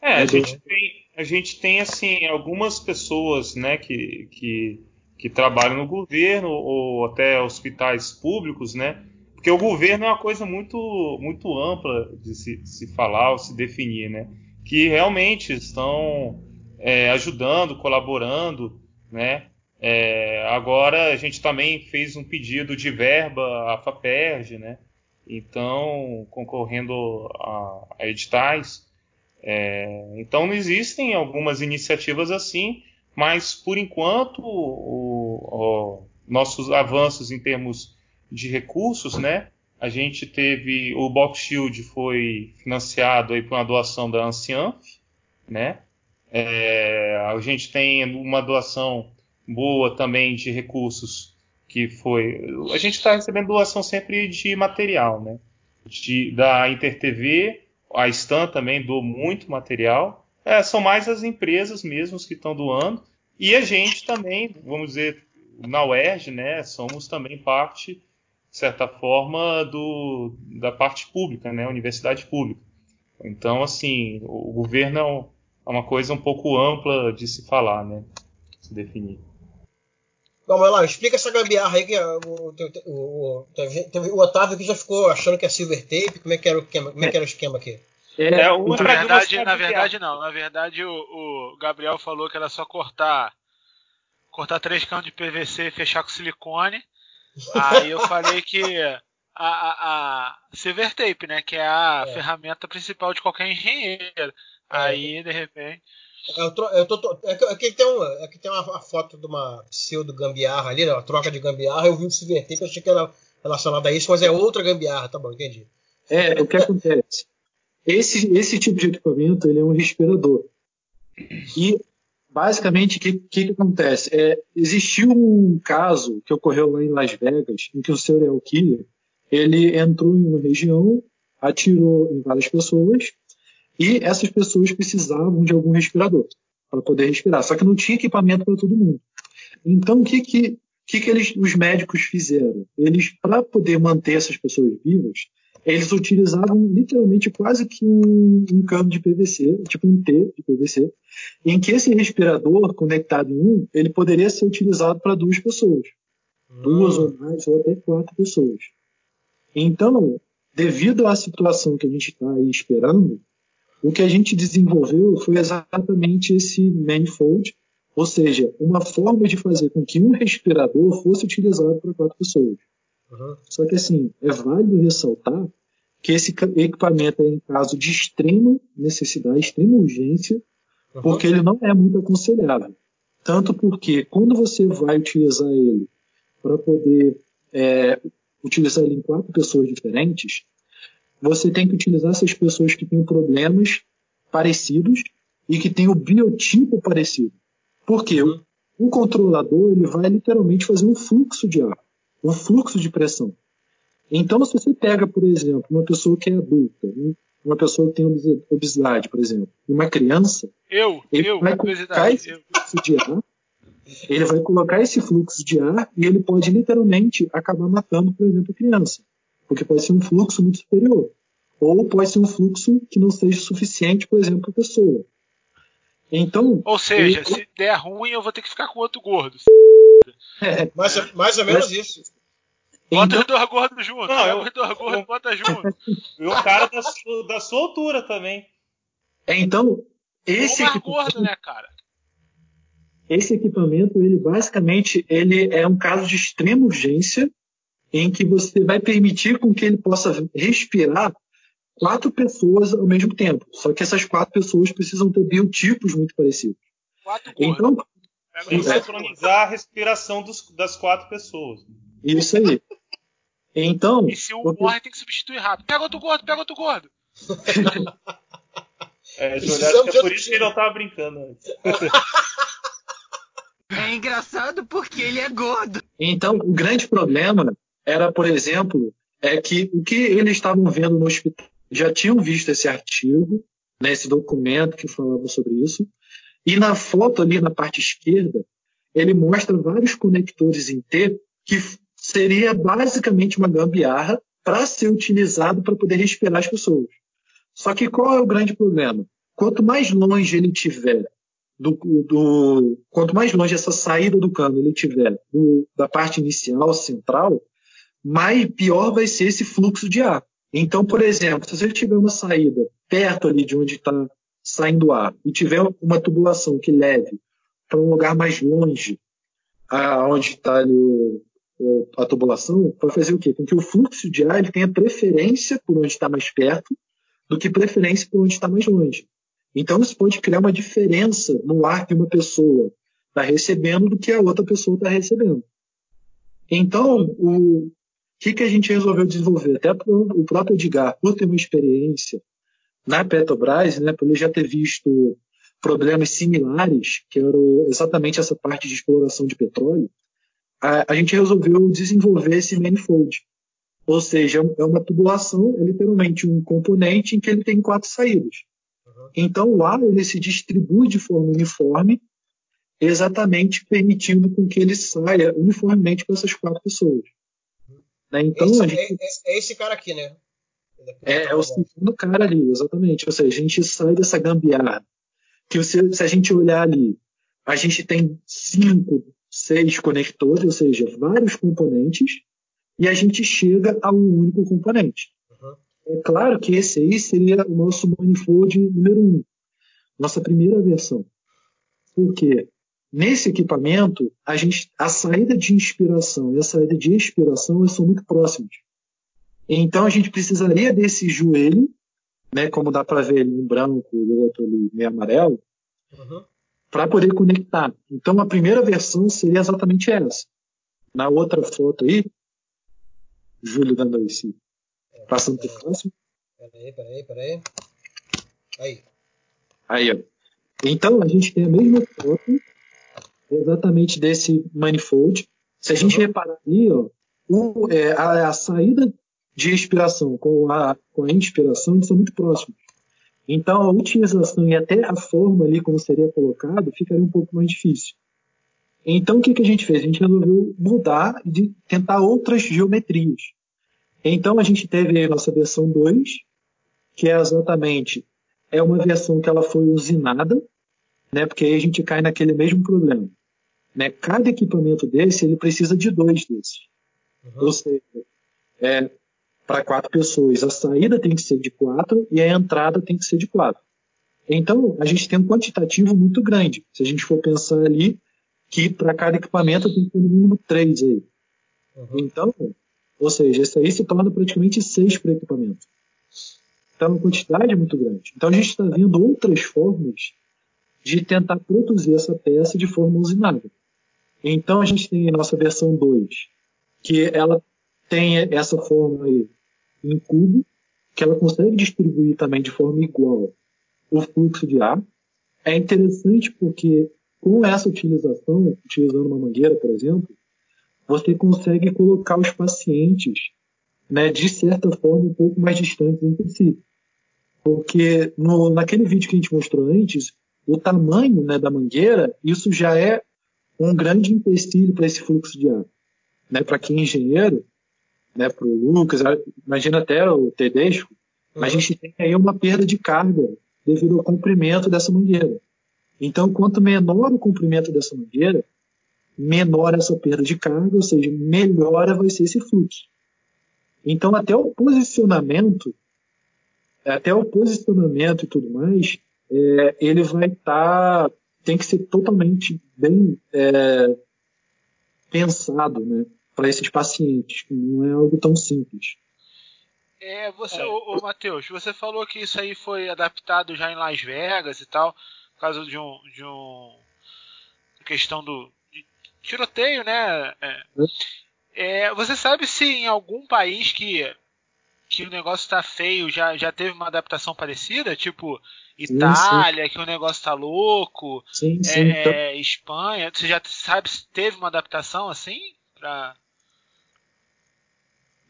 É, a gente, tem, a gente tem, assim, algumas pessoas né, que, que, que trabalham no governo ou até hospitais públicos, né? Porque o governo é uma coisa muito, muito ampla de se, se falar ou se definir, né? que realmente estão é, ajudando, colaborando, né? É, agora a gente também fez um pedido de verba à FAPERJ, né? Então, concorrendo a, a editais. É, então, existem algumas iniciativas assim, mas por enquanto o, o, nossos avanços em termos de recursos, né? A gente teve o Box Shield foi financiado aí por uma doação da Ancianf, né? É, a gente tem uma doação boa também de recursos que foi. A gente está recebendo doação sempre de material, né? De, da InterTV, a Stan também doou muito material. É, são mais as empresas mesmo que estão doando. E a gente também, vamos dizer, na UERJ, né? Somos também parte de certa forma, do, da parte pública, né, universidade pública. Então, assim, o governo é uma coisa um pouco ampla de se falar, né, se definir. Vamos lá, explica essa gambiarra aí que o, o, o, o, Otávio que já ficou achando que é silver tape, como é que era o como é que era o esquema aqui? É, na verdade, na verdade não. Na verdade, o, o, Gabriel falou que era só cortar cortar três canos de PVC e fechar com silicone. Aí eu falei que a, a, a Silver Tape, né? Que é a é. ferramenta principal de qualquer engenheiro. É. Aí, de repente. Eu tô, eu tô, é que, aqui tem, um, aqui tem uma, uma, foto de uma pseudo gambiarra ali, né, uma troca de gambiarra. Eu vi o Silver Tape, achei que era relacionado a isso, mas é outra gambiarra, tá bom, entendi. É, o que acontece? Esse, esse tipo de equipamento ele é um respirador. E basicamente, o que, que, que, acontece? É, existiu um caso que ocorreu lá em Las Vegas, em que o serial killer ele entrou em uma região, atirou em várias pessoas, e essas pessoas precisavam de algum respirador para poder respirar. Só que não tinha equipamento para todo mundo. Então, o que, que, que, que eles, os médicos fizeram? Eles, para poder manter essas pessoas vivas, eles utilizavam literalmente quase que um, um cano de PVC, tipo um T de PVC, em que esse respirador conectado em um, ele poderia ser utilizado para duas pessoas. Hum. Duas ou mais, ou até quatro pessoas. Então, devido à situação que a gente está aí esperando, o que a gente desenvolveu foi exatamente esse manifold, ou seja, uma forma de fazer com que um respirador fosse utilizado para quatro pessoas. Uhum. Só que assim, é válido ressaltar que esse equipamento é em caso de extrema necessidade, extrema urgência, uhum. porque ele não é muito aconselhável. Tanto porque quando você vai utilizar ele para poder é, utilizar ele em quatro pessoas diferentes, você tem que utilizar essas pessoas que têm problemas parecidos e que têm o biotipo parecido. Por quê? Uhum. O controlador ele vai literalmente fazer um fluxo de ar, um fluxo de pressão. Então, se você pega, por exemplo, uma pessoa que é adulta, uma pessoa que tem obesidade, por exemplo, e uma criança, eu, ele eu, vai colocar esse eu. fluxo de ar, ele vai colocar esse fluxo de ar e ele pode literalmente acabar matando, por exemplo, a criança, porque pode ser um fluxo muito superior, ou pode ser um fluxo que não seja suficiente, por exemplo, para a pessoa. Então, ou seja, ele... se der ruim, eu vou ter que ficar com outro gordo. Mais, mais ou menos isso. Bota então... os dois gordos juntos. Não, eu, os dois gordos, bota junto. E o cara da, da sua altura também. É, então, esse. mais gordo, né, cara? Esse equipamento, ele basicamente, ele é um caso de extrema urgência em que você vai permitir com que ele possa respirar quatro pessoas ao mesmo tempo. Só que essas quatro pessoas precisam ter biotipos muito parecidos. Quatro então, é sincronizar a respiração dos, das quatro pessoas. Isso aí. Então. E se um você... morre, tem que substituir rápido. Pega outro gordo, pega outro gordo. é, Juliano, é por isso que ele não tava brincando antes. É engraçado porque ele é gordo. Então, o grande problema era, por exemplo, é que o que eles estavam vendo no hospital, já tinham visto esse artigo, né, esse documento que falava sobre isso, e na foto ali na parte esquerda, ele mostra vários conectores em T que seria basicamente uma gambiarra para ser utilizado para poder respirar as pessoas. Só que qual é o grande problema? Quanto mais longe ele tiver do, do quanto mais longe essa saída do cano ele tiver do, da parte inicial central, mais pior vai ser esse fluxo de ar. Então, por exemplo, se você tiver uma saída perto ali de onde está saindo ar e tiver uma tubulação que leve para um lugar mais longe, aonde está a tubulação vai fazer o quê? Com que o fluxo de ar ele tenha preferência por onde está mais perto do que preferência por onde está mais longe. Então isso pode criar uma diferença no ar que uma pessoa está recebendo do que a outra pessoa está recebendo. Então, o que, que a gente resolveu desenvolver? Até o próprio Edgar, por ter uma experiência na Petrobras, né, por ele já ter visto problemas similares, que eram exatamente essa parte de exploração de petróleo, a, a gente resolveu desenvolver esse manifold. Ou seja, é uma tubulação, é literalmente um componente em que ele tem quatro saídas. Uhum. Então o ar ele se distribui de forma uniforme, exatamente permitindo com que ele saia uniformemente para essas quatro pessoas. Né? Então, esse, gente... é, é, é, esse cara aqui, né? É, é, o segundo cara ali, exatamente. Ou seja, a gente sai dessa gambiarra. Que se, se a gente olhar ali, a gente tem cinco seis conectores, ou seja, vários componentes, e a gente chega a um único componente. Uhum. É claro que esse aí seria o nosso manifold número um, nossa primeira versão. Porque nesse equipamento, a, gente, a saída de inspiração e a saída de expiração são muito próximas. Então a gente precisaria desse joelho, né, como dá para ver ali um branco e o outro ali meio amarelo, uhum para poder conectar. Então a primeira versão seria exatamente essa. Na outra foto aí, Júlio dando esse. Passando para o próximo. Peraí, peraí, peraí. Aí. Aí, ó. Então a gente tem a mesma foto, exatamente desse manifold. Se a gente uhum. reparar ali, ó, o, é, a, a, saída de expiração com a, com a inspiração eles são muito próximos. Então, a utilização e até a forma ali como seria colocado ficaria um pouco mais difícil. Então, o que, que a gente fez? A gente resolveu mudar e tentar outras geometrias. Então, a gente teve a nossa versão 2, que é exatamente é uma versão que ela foi usinada, né, porque aí a gente cai naquele mesmo problema. Né? Cada equipamento desse, ele precisa de dois desses. Uhum. Ou seja, é, para quatro pessoas. A saída tem que ser de quatro e a entrada tem que ser de quatro. Então, a gente tem um quantitativo muito grande. Se a gente for pensar ali que para cada equipamento tem que ter no mínimo três aí. Uhum. Então, ou seja, isso aí se torna praticamente seis por equipamento. Então, uma quantidade muito grande. Então, a gente está vendo outras formas de tentar produzir essa peça de forma usinada. Então, a gente tem a nossa versão 2, que ela tem essa forma aí em cubo, que ela consegue distribuir também de forma igual o fluxo de ar. É interessante porque com essa utilização, utilizando uma mangueira, por exemplo, você consegue colocar os pacientes, né, de certa forma, um pouco mais distantes entre si. Porque no, naquele vídeo que a gente mostrou antes, o tamanho né, da mangueira, isso já é um grande empecilho para esse fluxo de ar. Né, para quem é engenheiro, né, para o Lucas, imagina até o Tedesco, uhum. a gente tem aí uma perda de carga devido ao comprimento dessa mangueira. Então, quanto menor o comprimento dessa mangueira, menor essa perda de carga, ou seja, melhor vai ser esse fluxo. Então, até o posicionamento, até o posicionamento e tudo mais, é, ele vai estar, tá, tem que ser totalmente bem é, pensado, né? Para esses pacientes. Não é algo tão simples. É, você, é. Ô, ô, Matheus, você falou que isso aí foi adaptado já em Las Vegas e tal, por causa de um. de um questão do de tiroteio, né? É. É, você sabe se em algum país que, que o negócio tá feio já, já teve uma adaptação parecida? Tipo, Itália, sim, sim. que o negócio tá louco, sim, sim, é, então... Espanha, você já sabe se teve uma adaptação assim? Pra...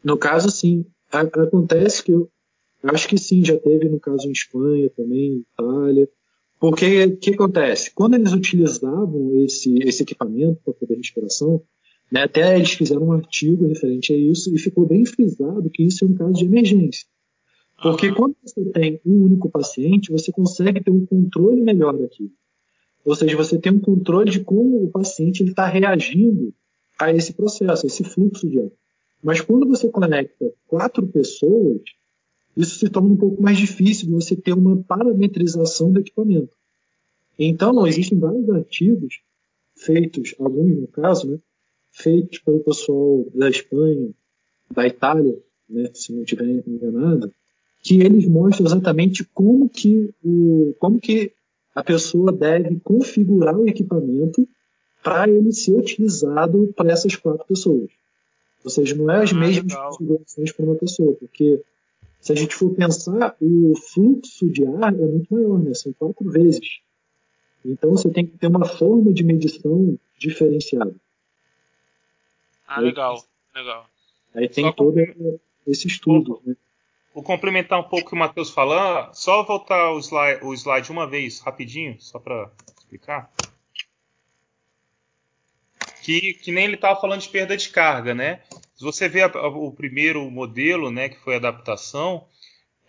No caso, sim. Acontece que eu acho que sim, já teve no caso em Espanha também, Itália. Porque o que acontece? Quando eles utilizavam esse, esse equipamento para fazer respiração, né, até eles fizeram um artigo referente a isso e ficou bem frisado que isso é um caso de emergência. Porque quando você tem um único paciente, você consegue ter um controle melhor daquilo. Ou seja, você tem um controle de como o paciente está reagindo a esse processo, a esse fluxo de ar. Mas quando você conecta quatro pessoas, isso se torna um pouco mais difícil de você ter uma parametrização do equipamento. Então, existem vários artigos feitos, alguns no caso, né, feitos pelo pessoal da Espanha, da Itália, né, se não estiver enganado, que eles mostram exatamente como que, o, como que a pessoa deve configurar o equipamento para ele ser utilizado para essas quatro pessoas. Ou seja, não é as ah, mesmas legal. configurações para uma pessoa, porque se a gente for pensar, o fluxo de ar é muito maior, né? São quatro vezes. Então você tem que ter uma forma de medição diferenciada. Ah, aí, legal, legal. Aí tem só todo com... esse estudo. Vou, né? vou complementar um pouco o que o Matheus falou. Só voltar o slide, o slide uma vez, rapidinho, só para explicar que, que nem ele estava falando de perda de carga, né? Se você vê a, a, o primeiro modelo, né, que foi a adaptação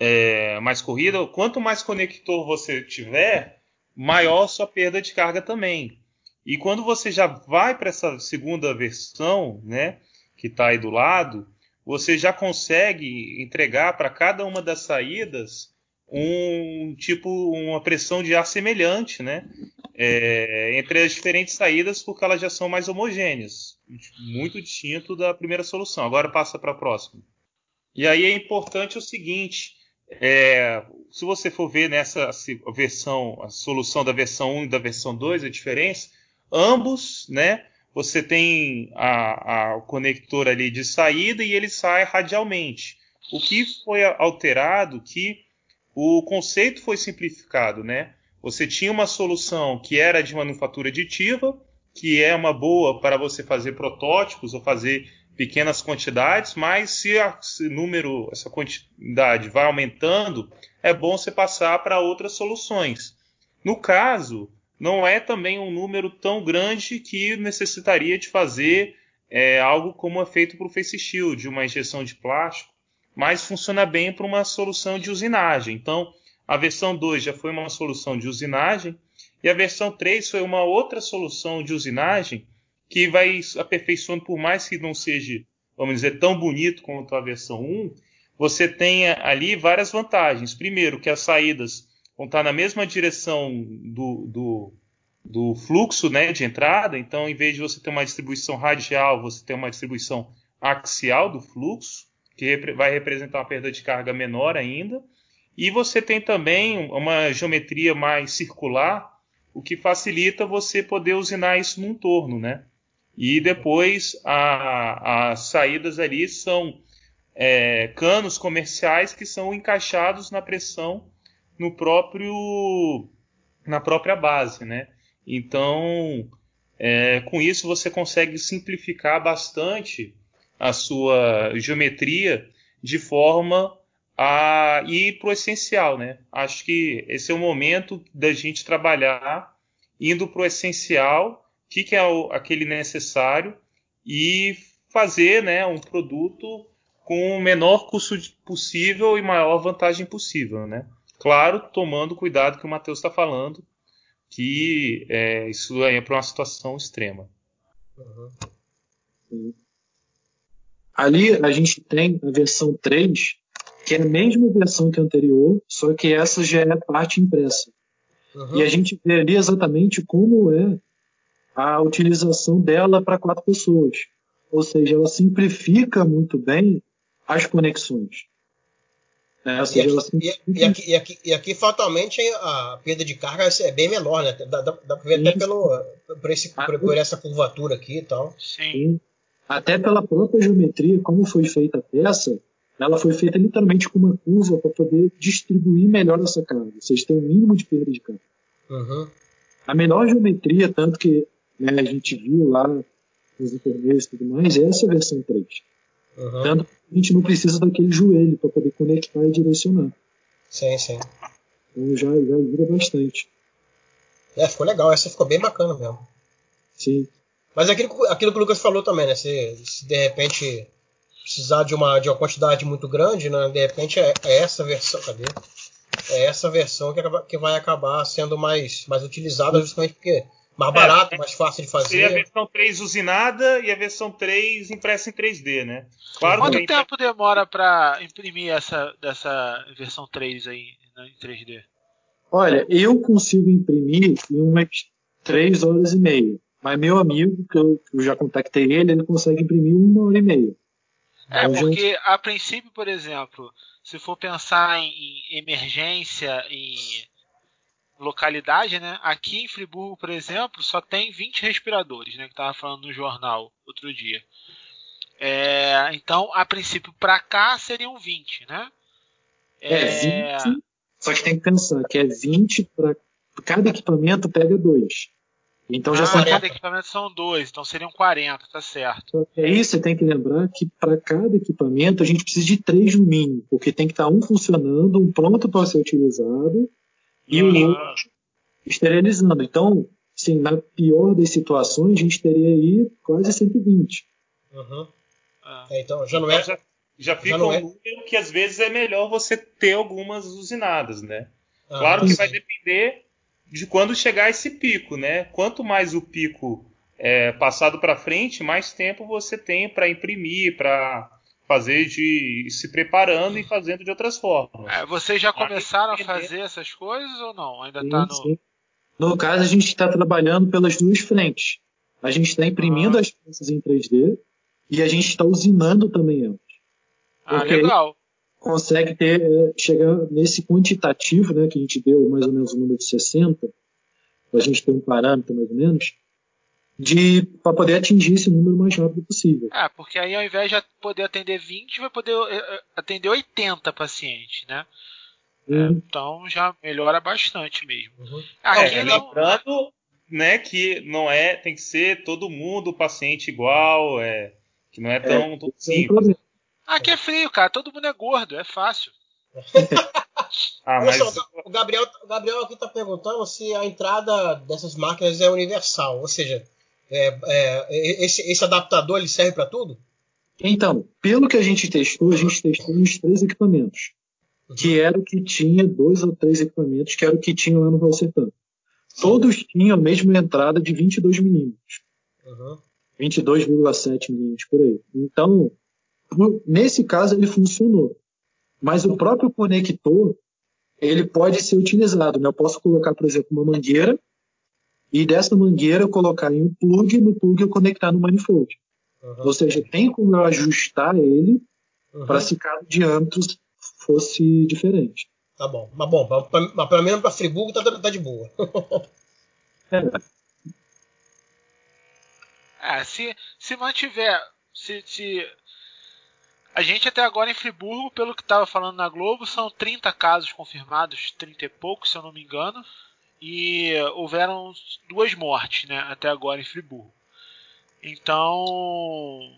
é, mais corrida, quanto mais conector você tiver, maior sua perda de carga também. E quando você já vai para essa segunda versão, né, que está aí do lado, você já consegue entregar para cada uma das saídas um tipo uma pressão de ar semelhante, né? É, entre as diferentes saídas, porque elas já são mais homogêneas, muito distinto da primeira solução. Agora passa para a próxima. E aí é importante o seguinte: é, se você for ver nessa versão, a solução da versão 1 e da versão 2, a diferença, ambos, né? Você tem a, a, o conector ali de saída e ele sai radialmente. O que foi alterado que o conceito foi simplificado, né? Você tinha uma solução que era de manufatura aditiva, que é uma boa para você fazer protótipos ou fazer pequenas quantidades, mas se esse número, essa quantidade vai aumentando, é bom você passar para outras soluções. No caso, não é também um número tão grande que necessitaria de fazer é, algo como é feito para o Face Shield, uma injeção de plástico, mas funciona bem para uma solução de usinagem. Então, a versão 2 já foi uma solução de usinagem e a versão 3 foi uma outra solução de usinagem que vai aperfeiçoando, por mais que não seja, vamos dizer, tão bonito quanto a versão 1, você tem ali várias vantagens. Primeiro, que as saídas vão estar na mesma direção do, do, do fluxo né, de entrada, então, em vez de você ter uma distribuição radial, você tem uma distribuição axial do fluxo, que vai representar uma perda de carga menor ainda. E você tem também uma geometria mais circular, o que facilita você poder usinar isso num torno, né? E depois as saídas ali são é, canos comerciais que são encaixados na pressão no próprio na própria base, né? Então, é, com isso você consegue simplificar bastante a sua geometria de forma a ir para o essencial, né? Acho que esse é o momento da gente trabalhar indo para o essencial, o que, que é o, aquele necessário e fazer, né, um produto com o menor custo possível e maior vantagem possível, né? Claro, tomando cuidado que o Matheus está falando, que é, isso é para uma situação extrema. Uhum. Ali a gente tem a versão 3, que é a mesma versão que a anterior, só que essa já é parte impressa. Uhum. E a gente vê ali exatamente como é a utilização dela para quatro pessoas. Ou seja, ela simplifica muito bem as conexões. Né? Seja, e, aqui, simplifica... e, aqui, e, aqui, e, aqui, fatalmente, a perda de carga é bem menor, né? Dá, dá, dá para ver Sim. até pelo, por, esse, por, por, essa curvatura aqui e tal. Sim. Sim. Até pela própria geometria, como foi feita a peça, ela foi feita literalmente com uma curva para poder distribuir melhor essa carga. Vocês têm o um mínimo de perda de carga. Uhum. A menor geometria, tanto que né, a gente viu lá nos intermeios e tudo mais, é essa versão 3. Uhum. Tanto que a gente não precisa daquele joelho para poder conectar e direcionar. Sim, sim. Então já, já ajuda bastante. É, ficou legal. Essa ficou bem bacana mesmo. Sim. Mas aquilo, aquilo que o Lucas falou também, né? Se, se de repente precisar de uma, de uma quantidade muito grande, né? De repente é, é essa versão. Cadê? É essa versão que, que vai acabar sendo mais, mais utilizada justamente porque mais é, barato, é, mais fácil de fazer. Seria a versão 3 usinada e a versão 3 impressa em 3D, né? Claro Quanto que tempo demora para imprimir essa dessa versão 3 aí né, em 3D? Olha, eu consigo imprimir em umas 3 horas e meia. Mas meu amigo, que eu, eu já contactei ele, ele consegue imprimir uma hora e meia. É, porque gente... a princípio, por exemplo, se for pensar em, em emergência, em localidade, né? Aqui em Friburgo, por exemplo, só tem 20 respiradores, né? Que tava falando no jornal outro dia. É, então, a princípio, para cá seriam 20, né? É, é 20. Só que tem que pensar que é 20 para cada equipamento pega dois. Então já ah, são cada equipamento são dois, então seriam 40, tá certo. É isso, você tem que lembrar que para cada equipamento a gente precisa de três no mínimo, porque tem que estar tá um funcionando, um pronto para ser utilizado e o uhum. outro esterilizando. Então, sim, na pior das situações, a gente teria aí quase 120. Uhum. Ah. É, então já não é. Então, já, já fica já um é... número que às vezes é melhor você ter algumas usinadas, né? Ah, claro que sim. vai depender de quando chegar esse pico, né? Quanto mais o pico é, passado para frente, mais tempo você tem para imprimir, para fazer de se preparando e fazendo de outras formas. É, vocês já começaram a fazer essas coisas ou não? Ainda está no. No caso, a gente está trabalhando pelas duas frentes. A gente está imprimindo ah. as peças em 3D e a gente está usinando também elas. Ah, legal consegue ter, chegar nesse quantitativo, né, que a gente deu mais ou menos o número de 60, a gente tem um parâmetro mais ou menos, de para poder atingir esse número o mais rápido possível. É, porque aí ao invés de poder atender 20, vai poder é, é, atender 80 pacientes, né? Uhum. Então já melhora bastante mesmo. Uhum. Aqui é, não... Lembrando né, que não é, tem que ser todo mundo paciente igual, é, que não é tão, é, tão simples. Aqui é frio, cara. Todo mundo é gordo, é fácil. ah, mas... Só, o, Gabriel, o Gabriel aqui está perguntando se a entrada dessas máquinas é universal, ou seja, é, é, esse, esse, adaptador ele serve para tudo? Então, pelo que a gente testou, a gente testou uns três equipamentos, uhum. que era o que tinha dois ou três equipamentos, que era o que tinha lá no Valsetan. Todos tinham a mesma entrada de 22 milímetros. Uhum. 22,7 milímetros por aí. Então, Nesse caso, ele funcionou. Mas o próprio conector, ele pode ser utilizado. Né? Eu posso colocar, por exemplo, uma mangueira e dessa mangueira eu colocar em um plug, no plug eu conectar no manifold. Uhum. Ou seja, tem como eu ajustar ele uhum. para se cada diâmetro fosse diferente. Tá bom, mas bom, mas pelo menos para Friburgo tá, tá de boa. é. é. se, se mantiver, se, se A gente até agora em Friburgo, pelo que estava falando na Globo, são 30 casos confirmados, 30 e poucos, se eu não me engano. E houveram duas mortes, né, até agora em Friburgo. Então,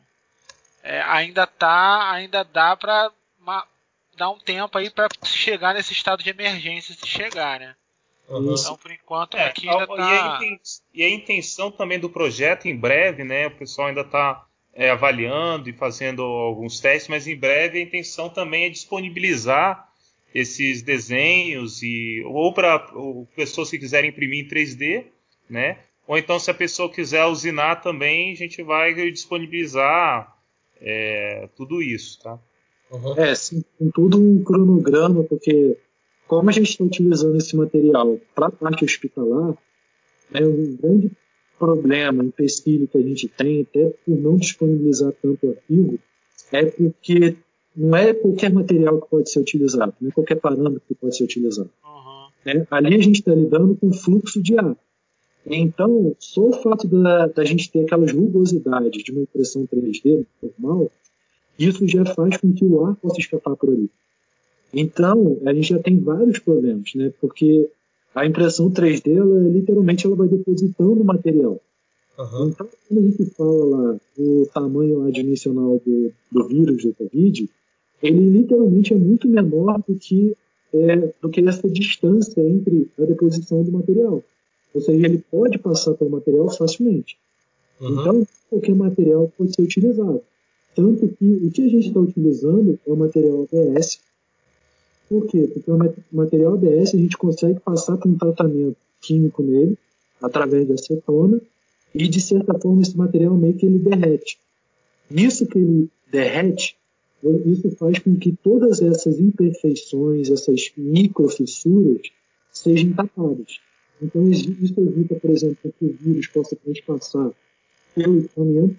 é, ainda tá, ainda dá para dar um tempo aí para chegar nesse estado de emergência, se chegar, né? Uhum. Então, por enquanto, é, aqui ainda tá... e, a intenção, e a intenção também do projeto, em breve, né? O pessoal ainda está é, avaliando e fazendo alguns testes, mas em breve a intenção também é disponibilizar esses desenhos e ou para pessoas que quiserem imprimir em 3D, né? Ou então se a pessoa quiser usinar também, a gente vai disponibilizar é, tudo isso, tá? Uhum. É, sim, com tudo um cronograma, porque como a gente está utilizando esse material para a parte hospitalar, é um grande problema, empecilho que a gente tem, até por não disponibilizar tanto arquivo, é porque não é qualquer material que pode ser utilizado, não é qualquer parâmetro que pode ser utilizado. Uhum. Ali a gente está lidando com fluxo de ar. Então, só o fato da, da gente ter aquelas rugosidades de uma impressão 3D normal, isso já faz com que o ar possa escapar por ali. Então, a gente já tem vários problemas, né? Porque a impressão 3D, ela, literalmente, ela vai depositando o material. Uhum. Então, quando a gente fala lá o tamanho lá dimensional do, do vírus do Covid, ele literalmente é muito menor do que, é, do que essa distância entre a deposição do material. Ou seja, ele pode passar pelo material facilmente. Uhum. Então, qualquer material pode ser utilizado. Tanto que o que a gente está utilizando é o material ABS, por quê? Porque o material ABS a gente consegue passar por um tratamento químico nele, através de acetona, e de certa forma esse material meio que ele derrete. Isso que ele derrete, isso faz com que todas essas imperfeições, essas microfissuras, sejam tapadas. Então isso evita, por exemplo, que o vírus possa transpassar pelo equipamento,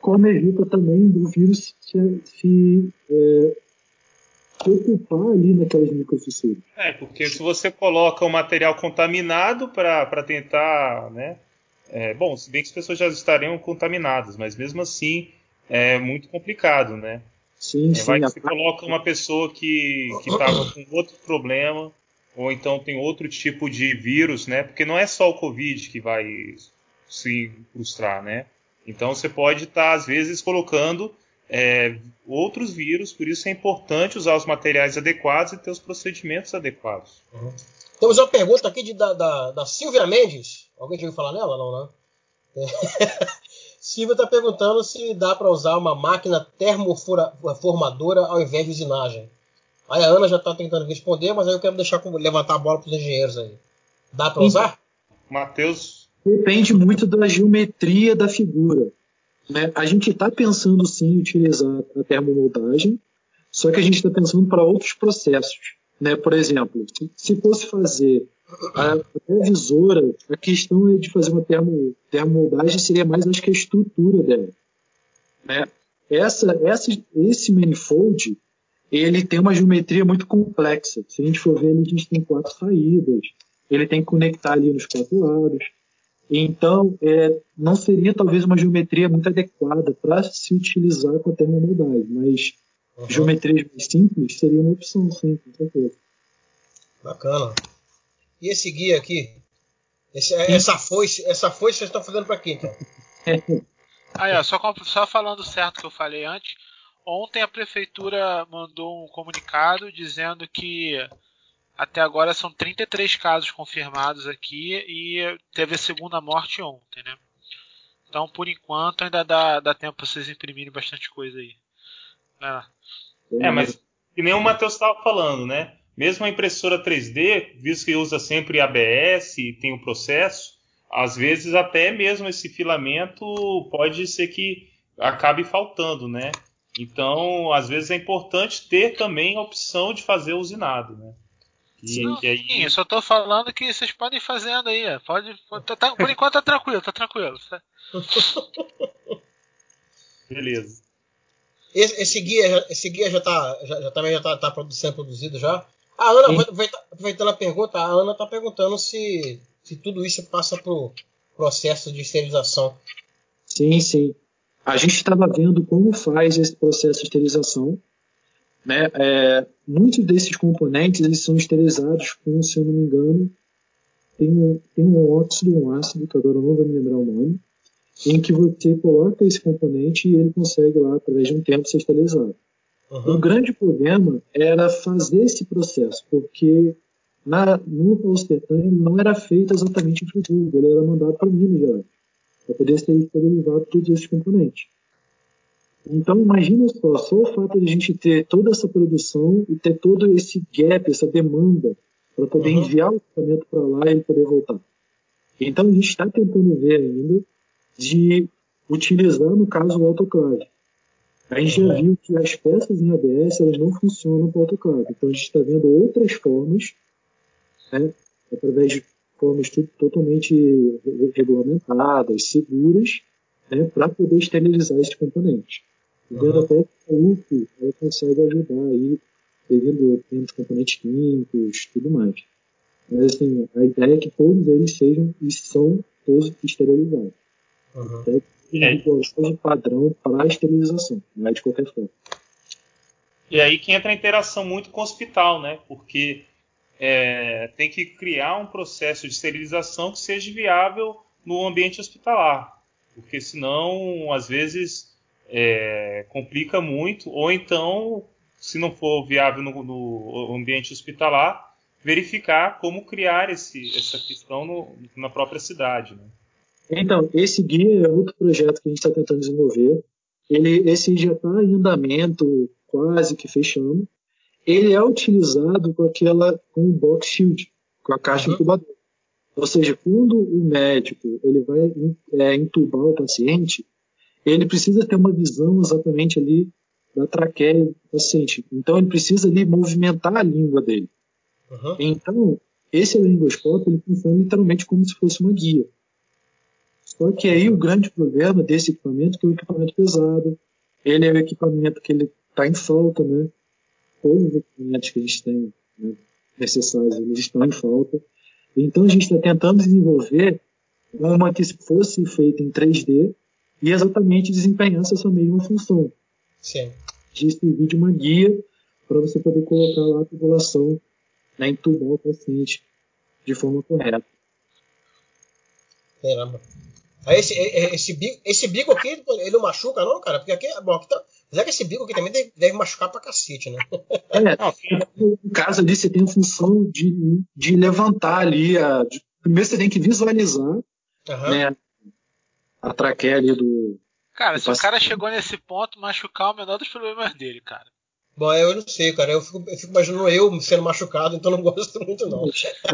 como evita também do vírus se, se é, ocupar ali naquelas microfissuras. É, porque se você coloca o material contaminado para tentar, né? É, bom, se bem que as pessoas já estariam contaminadas, mas mesmo assim é muito complicado, né? Sim, é, sim. Vai que você coloca uma pessoa que estava com outro problema, ou então tem outro tipo de vírus, né? Porque não é só o Covid que vai se frustrar, né? Então você pode estar, tá, às vezes, colocando é, outros vírus, por isso é importante usar os materiais adequados e ter os procedimentos adequados. Uhum. Temos uma pergunta aqui de, da, da, da Silvia Mendes. Alguém já ouviu falar nela? Não, né? É. Silvia está perguntando se dá para usar uma máquina termoformadora ao invés de usinagem. Aí a Ana já está tentando responder, mas aí eu quero deixar levantar a bola para os engenheiros aí. Dá para usar? Matheus. Depende muito da geometria da figura. Né? A gente está pensando sim em utilizar a termomoldagem, só que a gente está pensando para outros processos. Né? Por exemplo, se fosse fazer a, a a questão é de fazer uma termo, termomoldagem seria mais, acho que, a estrutura dela. Né? Essa, essa, esse manifold ele tem uma geometria muito complexa. Se a gente for ver, a gente tem quatro saídas. Ele tem que conectar ali nos quatro lados. Então, é, não seria talvez uma geometria muito adequada para se utilizar com a termomoldagem, mas uhum. geometrias mais simples seria uma opção, sim, com certeza. Bacana. E esse guia aqui? Esse, essa foice, essa foice vocês estão fazendo para quê, então? Aí, ó, só, só falando certo que eu falei antes, ontem a prefeitura mandou um comunicado dizendo que até agora são 33 casos confirmados aqui e teve a segunda morte ontem, né? Então, por enquanto, ainda dá, dá tempo para vocês imprimirem bastante coisa aí. É, mas que nem o Matheus estava falando, né? Mesmo a impressora 3D, visto que usa sempre ABS e tem o um processo, às vezes até mesmo esse filamento pode ser que acabe faltando, né? Então, às vezes é importante ter também a opção de fazer usinado, né? E, aí... Sim, eu só tô falando que vocês podem fazendo aí. Pode, pode tá, tá, por enquanto tá tranquilo, tá tranquilo. Beleza. Esse, esse, guia, esse guia já tá, já, já também já tá, tá sendo produzido já. A Ana, aproveitando a pergunta, a Ana tá perguntando se, se tudo isso passa pro processo de esterilização. Sim, sim. a gente estava vendo como faz esse processo de esterilização. Né? É, muitos desses componentes eles são esterilizados com, se eu não me engano, tem um, tem um óxido, um ácido, que agora eu não vou me lembrar o nome, em que você coloca esse componente e ele consegue lá, através de um tempo, ser esterilizado. Uhum. O grande problema era fazer esse processo, porque na, no Amsterdã não era feito exatamente em Friburgo, ele era mandado para Minas Gerais, para poder ser esterilizado todos esses componentes. Então, imagina só, só o fato de a gente ter toda essa produção e ter todo esse gap, essa demanda para poder uhum. enviar o equipamento para lá e poder voltar. Então a gente está tentando ver ainda de utilizar, no caso, o autoclave. A gente uhum. já viu que as peças em ABS elas não funcionam o autoclave. Então a gente está vendo outras formas, né, através de formas totalmente regulamentadas, seguras, né, para poder esterilizar esses componentes. Vendo uhum. até que ela consegue ajudar aí pegando temos componentes químicos, tudo mais. Mas assim, a ideia é que todos eles sejam e são todos esterilizados. Uhum. Até que padrão para a esterilização, é de qualquer forma. E aí que entra a interação muito com o hospital, né? Porque é, tem que criar um processo de esterilização que seja viável no ambiente hospitalar. Porque senão, às vezes, é, complica muito, ou então se não for viável no, no ambiente hospitalar, verificar como criar esse, essa questão no, na própria cidade. Né? Então, esse guia é outro projeto que a gente está tentando desenvolver. Ele, esse já está em andamento, quase que fechando. Ele é utilizado com aquela com o box shield, com a caixa uhum. incubadora. Ou seja, quando o médico ele vai é, entubar o paciente, ele precisa ter uma visão exatamente ali da traqueia do paciente. Então ele precisa ali movimentar a língua dele. Uhum. Então, esse laringoscópio ele funciona literalmente como se fosse uma guia. Só que aí o grande problema desse equipamento é que é um equipamento pesado, ele é um equipamento que ele está em falta, né? Todos os equipamentos que a gente tem né, necessários, eles estão em falta. Então a gente está tentando desenvolver uma que fosse feita em 3D e exatamente desempenhasse essa mesma função. Sim. De servir de uma guia para você poder colocar lá a população, né, entubar o paciente de forma correta. Caramba. Aí esse, esse, bico, esse bico aqui, ele não machuca, não, cara? Porque aqui, bom, aqui tá, apesar que esse bico aqui também deve, deve machucar pra cacete, né? É, no caso ali, você tem a função de, de levantar ali. A, de, primeiro você tem que visualizar uhum. né, a traqueia ali do, Cara, se o cara chegou nesse ponto, machucar é o menor dos problemas dele, cara. Bom, eu não sei, cara. Eu fico, eu fico imaginando eu sendo machucado, então não gosto muito, não.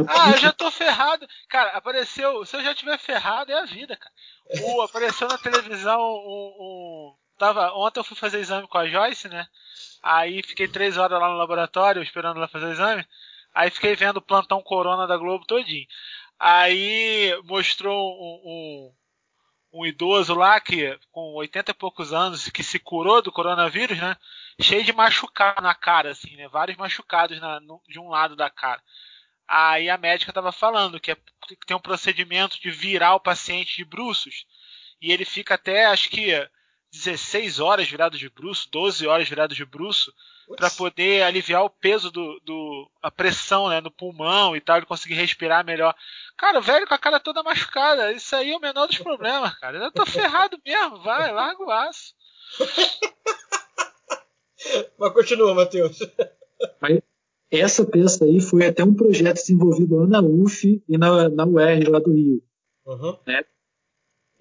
ah, eu já tô ferrado. Cara, apareceu. Se eu já tiver ferrado, é a vida, cara. O, apareceu na televisão um, um, Tava, ontem eu fui fazer exame com a Joyce, né? Aí fiquei três horas lá no laboratório esperando ela fazer o exame. Aí fiquei vendo o plantão Corona da Globo todinho. Aí mostrou um, um um idoso lá que com 80 e poucos anos que se curou do coronavírus, né? Cheio de machucado na cara, assim, né? Vários machucados na, no, de um lado da cara. Aí a médica estava falando que, é, que, tem um procedimento de virar o paciente de bruços e ele fica até acho que 16 horas virado de bruço, 12 horas virado de bruço, para poder aliviar o peso do, do a pressão né, no pulmão e tal, ele conseguir respirar melhor. Cara, o velho com a cara toda machucada, isso aí é o menor dos problemas, cara. Eu tô ferrado mesmo, vai, larga o aço. Mas continua, Matheus. Essa peça aí foi até um projeto desenvolvido lá na UF e na, na UERJ lá do Rio. Uhum. Né?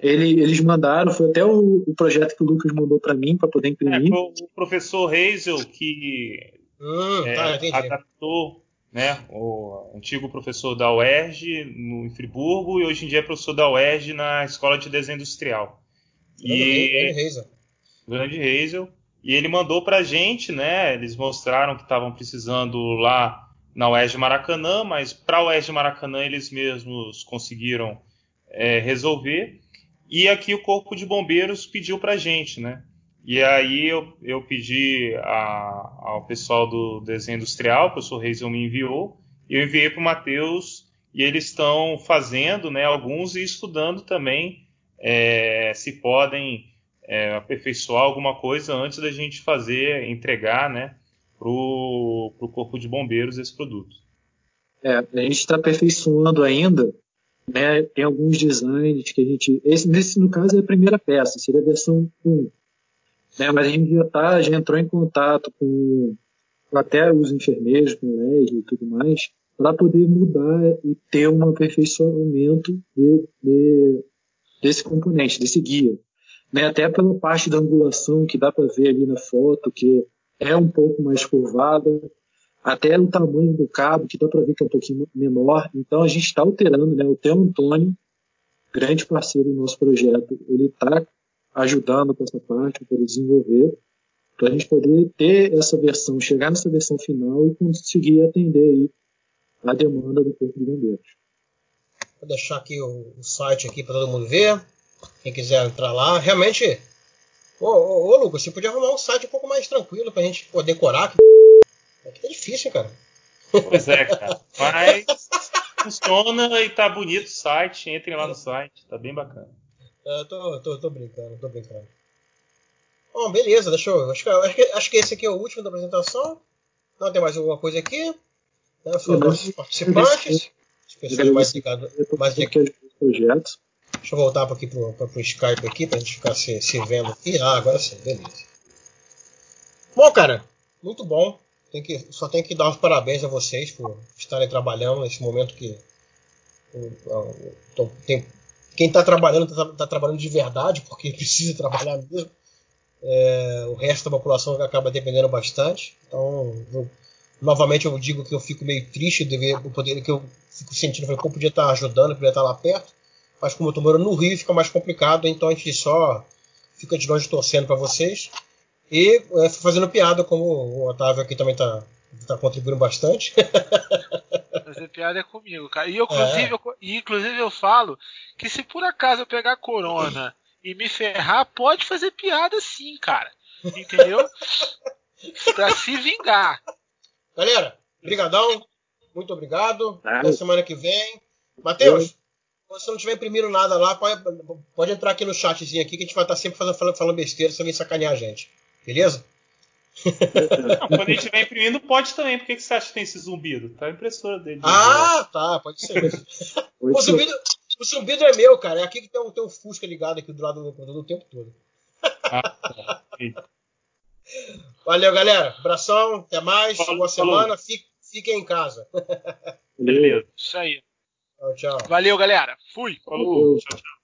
Ele, eles mandaram, foi até o, o, projeto que o Lucas mandou para mim para poder imprimir. É, foi o professor Hazel que hum, é, tá, adaptou né, o antigo professor da UERJ no, em Friburgo e hoje em dia é professor da UERJ na Escola de Desenho Industrial. E, grande Hazel. Grande Hazel. E ele mandou para a gente, né? Eles mostraram que estavam precisando lá na UERJ Maracanã, mas para a UERJ Maracanã eles mesmos conseguiram é, resolver. E aqui o Corpo de Bombeiros pediu para gente, né? E aí eu, eu pedi a, ao pessoal do desenho industrial, o professor Reisel me enviou, eu enviei para o Matheus, e eles estão fazendo, né, alguns e estudando também é, se podem é, aperfeiçoar alguma coisa antes da gente fazer, entregar, né, para o corpo de bombeiros esse produto. É, a gente está aperfeiçoando ainda, né, tem alguns designs que a gente, esse nesse no caso é a primeira peça, seria a versão 1, né, mas a gente já tá, já entrou em contato com até os enfermeiros, com o LED e tudo mais, para poder mudar e ter um aperfeiçoamento de, de, desse componente, desse guia. Né? Até pela parte da angulação que dá para ver ali na foto, que é um pouco mais curvada, até o tamanho do cabo, que dá para ver que é um pouquinho menor. Então a gente está alterando, né? O Theo Antônio, grande parceiro do nosso projeto, ele está ajudando com essa parte para desenvolver, para a gente poder ter essa versão, chegar nessa versão final e conseguir atender aí a demanda do Corpo de Bombeiros. Vou deixar aqui o, o site aqui para todo mundo ver. Quem quiser entrar lá, realmente. Ô, ô, ô, Lucas, você podia arrumar um site um pouco mais tranquilo para a gente poder decorar. Aqui tá difícil, cara. Pois é, cara. Mas funciona e tá bonito o site. Entrem lá no site, tá bem bacana. É, eu tô, tô, tô brincando, tô brincando. Bom, beleza, deixa eu. Acho que, acho, que, acho que esse aqui é o último da apresentação. Não tem mais alguma coisa aqui. Né? Foram nossos participantes. As pessoas mais ligadas. Mais ligadas. projetos. Deixa eu voltar aqui pro, pro, pro Skype aqui pra gente ficar se, se vendo aqui. Ah, agora sim, beleza. Bom, cara, muito bom. Tem que, só tenho que dar os parabéns a vocês por estarem trabalhando nesse momento que. Tem, quem está trabalhando está tá trabalhando de verdade, porque precisa trabalhar mesmo. É, o resto da população acaba dependendo bastante. Então, eu, novamente eu digo que eu fico meio triste de ver o poder que eu fico sentindo, que eu podia estar ajudando, podia estar lá perto, mas como eu estou morando no Rio fica mais complicado, então a gente só fica de longe torcendo para vocês e é, fazendo piada, como o Otávio aqui também está tá contribuindo bastante. Fazer piada é comigo, cara. E, eu, inclusive, é. eu, e inclusive eu falo que se por acaso eu pegar corona e me ferrar, pode fazer piada sim, cara. Entendeu? pra se vingar. Galera, brigadão. Muito obrigado. Até semana que vem. Matheus, se você não tiver imprimindo nada lá, pode, pode entrar aqui no chatzinho aqui que a gente vai estar sempre falando, falando, falando besteira, você vem sacanear a gente. Beleza? Não, quando a gente estiver imprimindo, pode também. Por que, que você acha que tem esse zumbido? Tá a impressora dele. Ah, tá, pode ser. o, zumbido, o zumbido é meu, cara. É aqui que tem um, tem um Fusca ligado aqui do lado do computador o tempo todo. Ah, tá. Valeu, galera. Abração, até mais. Falou, Boa semana. Fique, fiquem em casa. Beleza. Isso aí. Tchau, tchau. Valeu, galera. Fui. Falou. Tchau, tchau.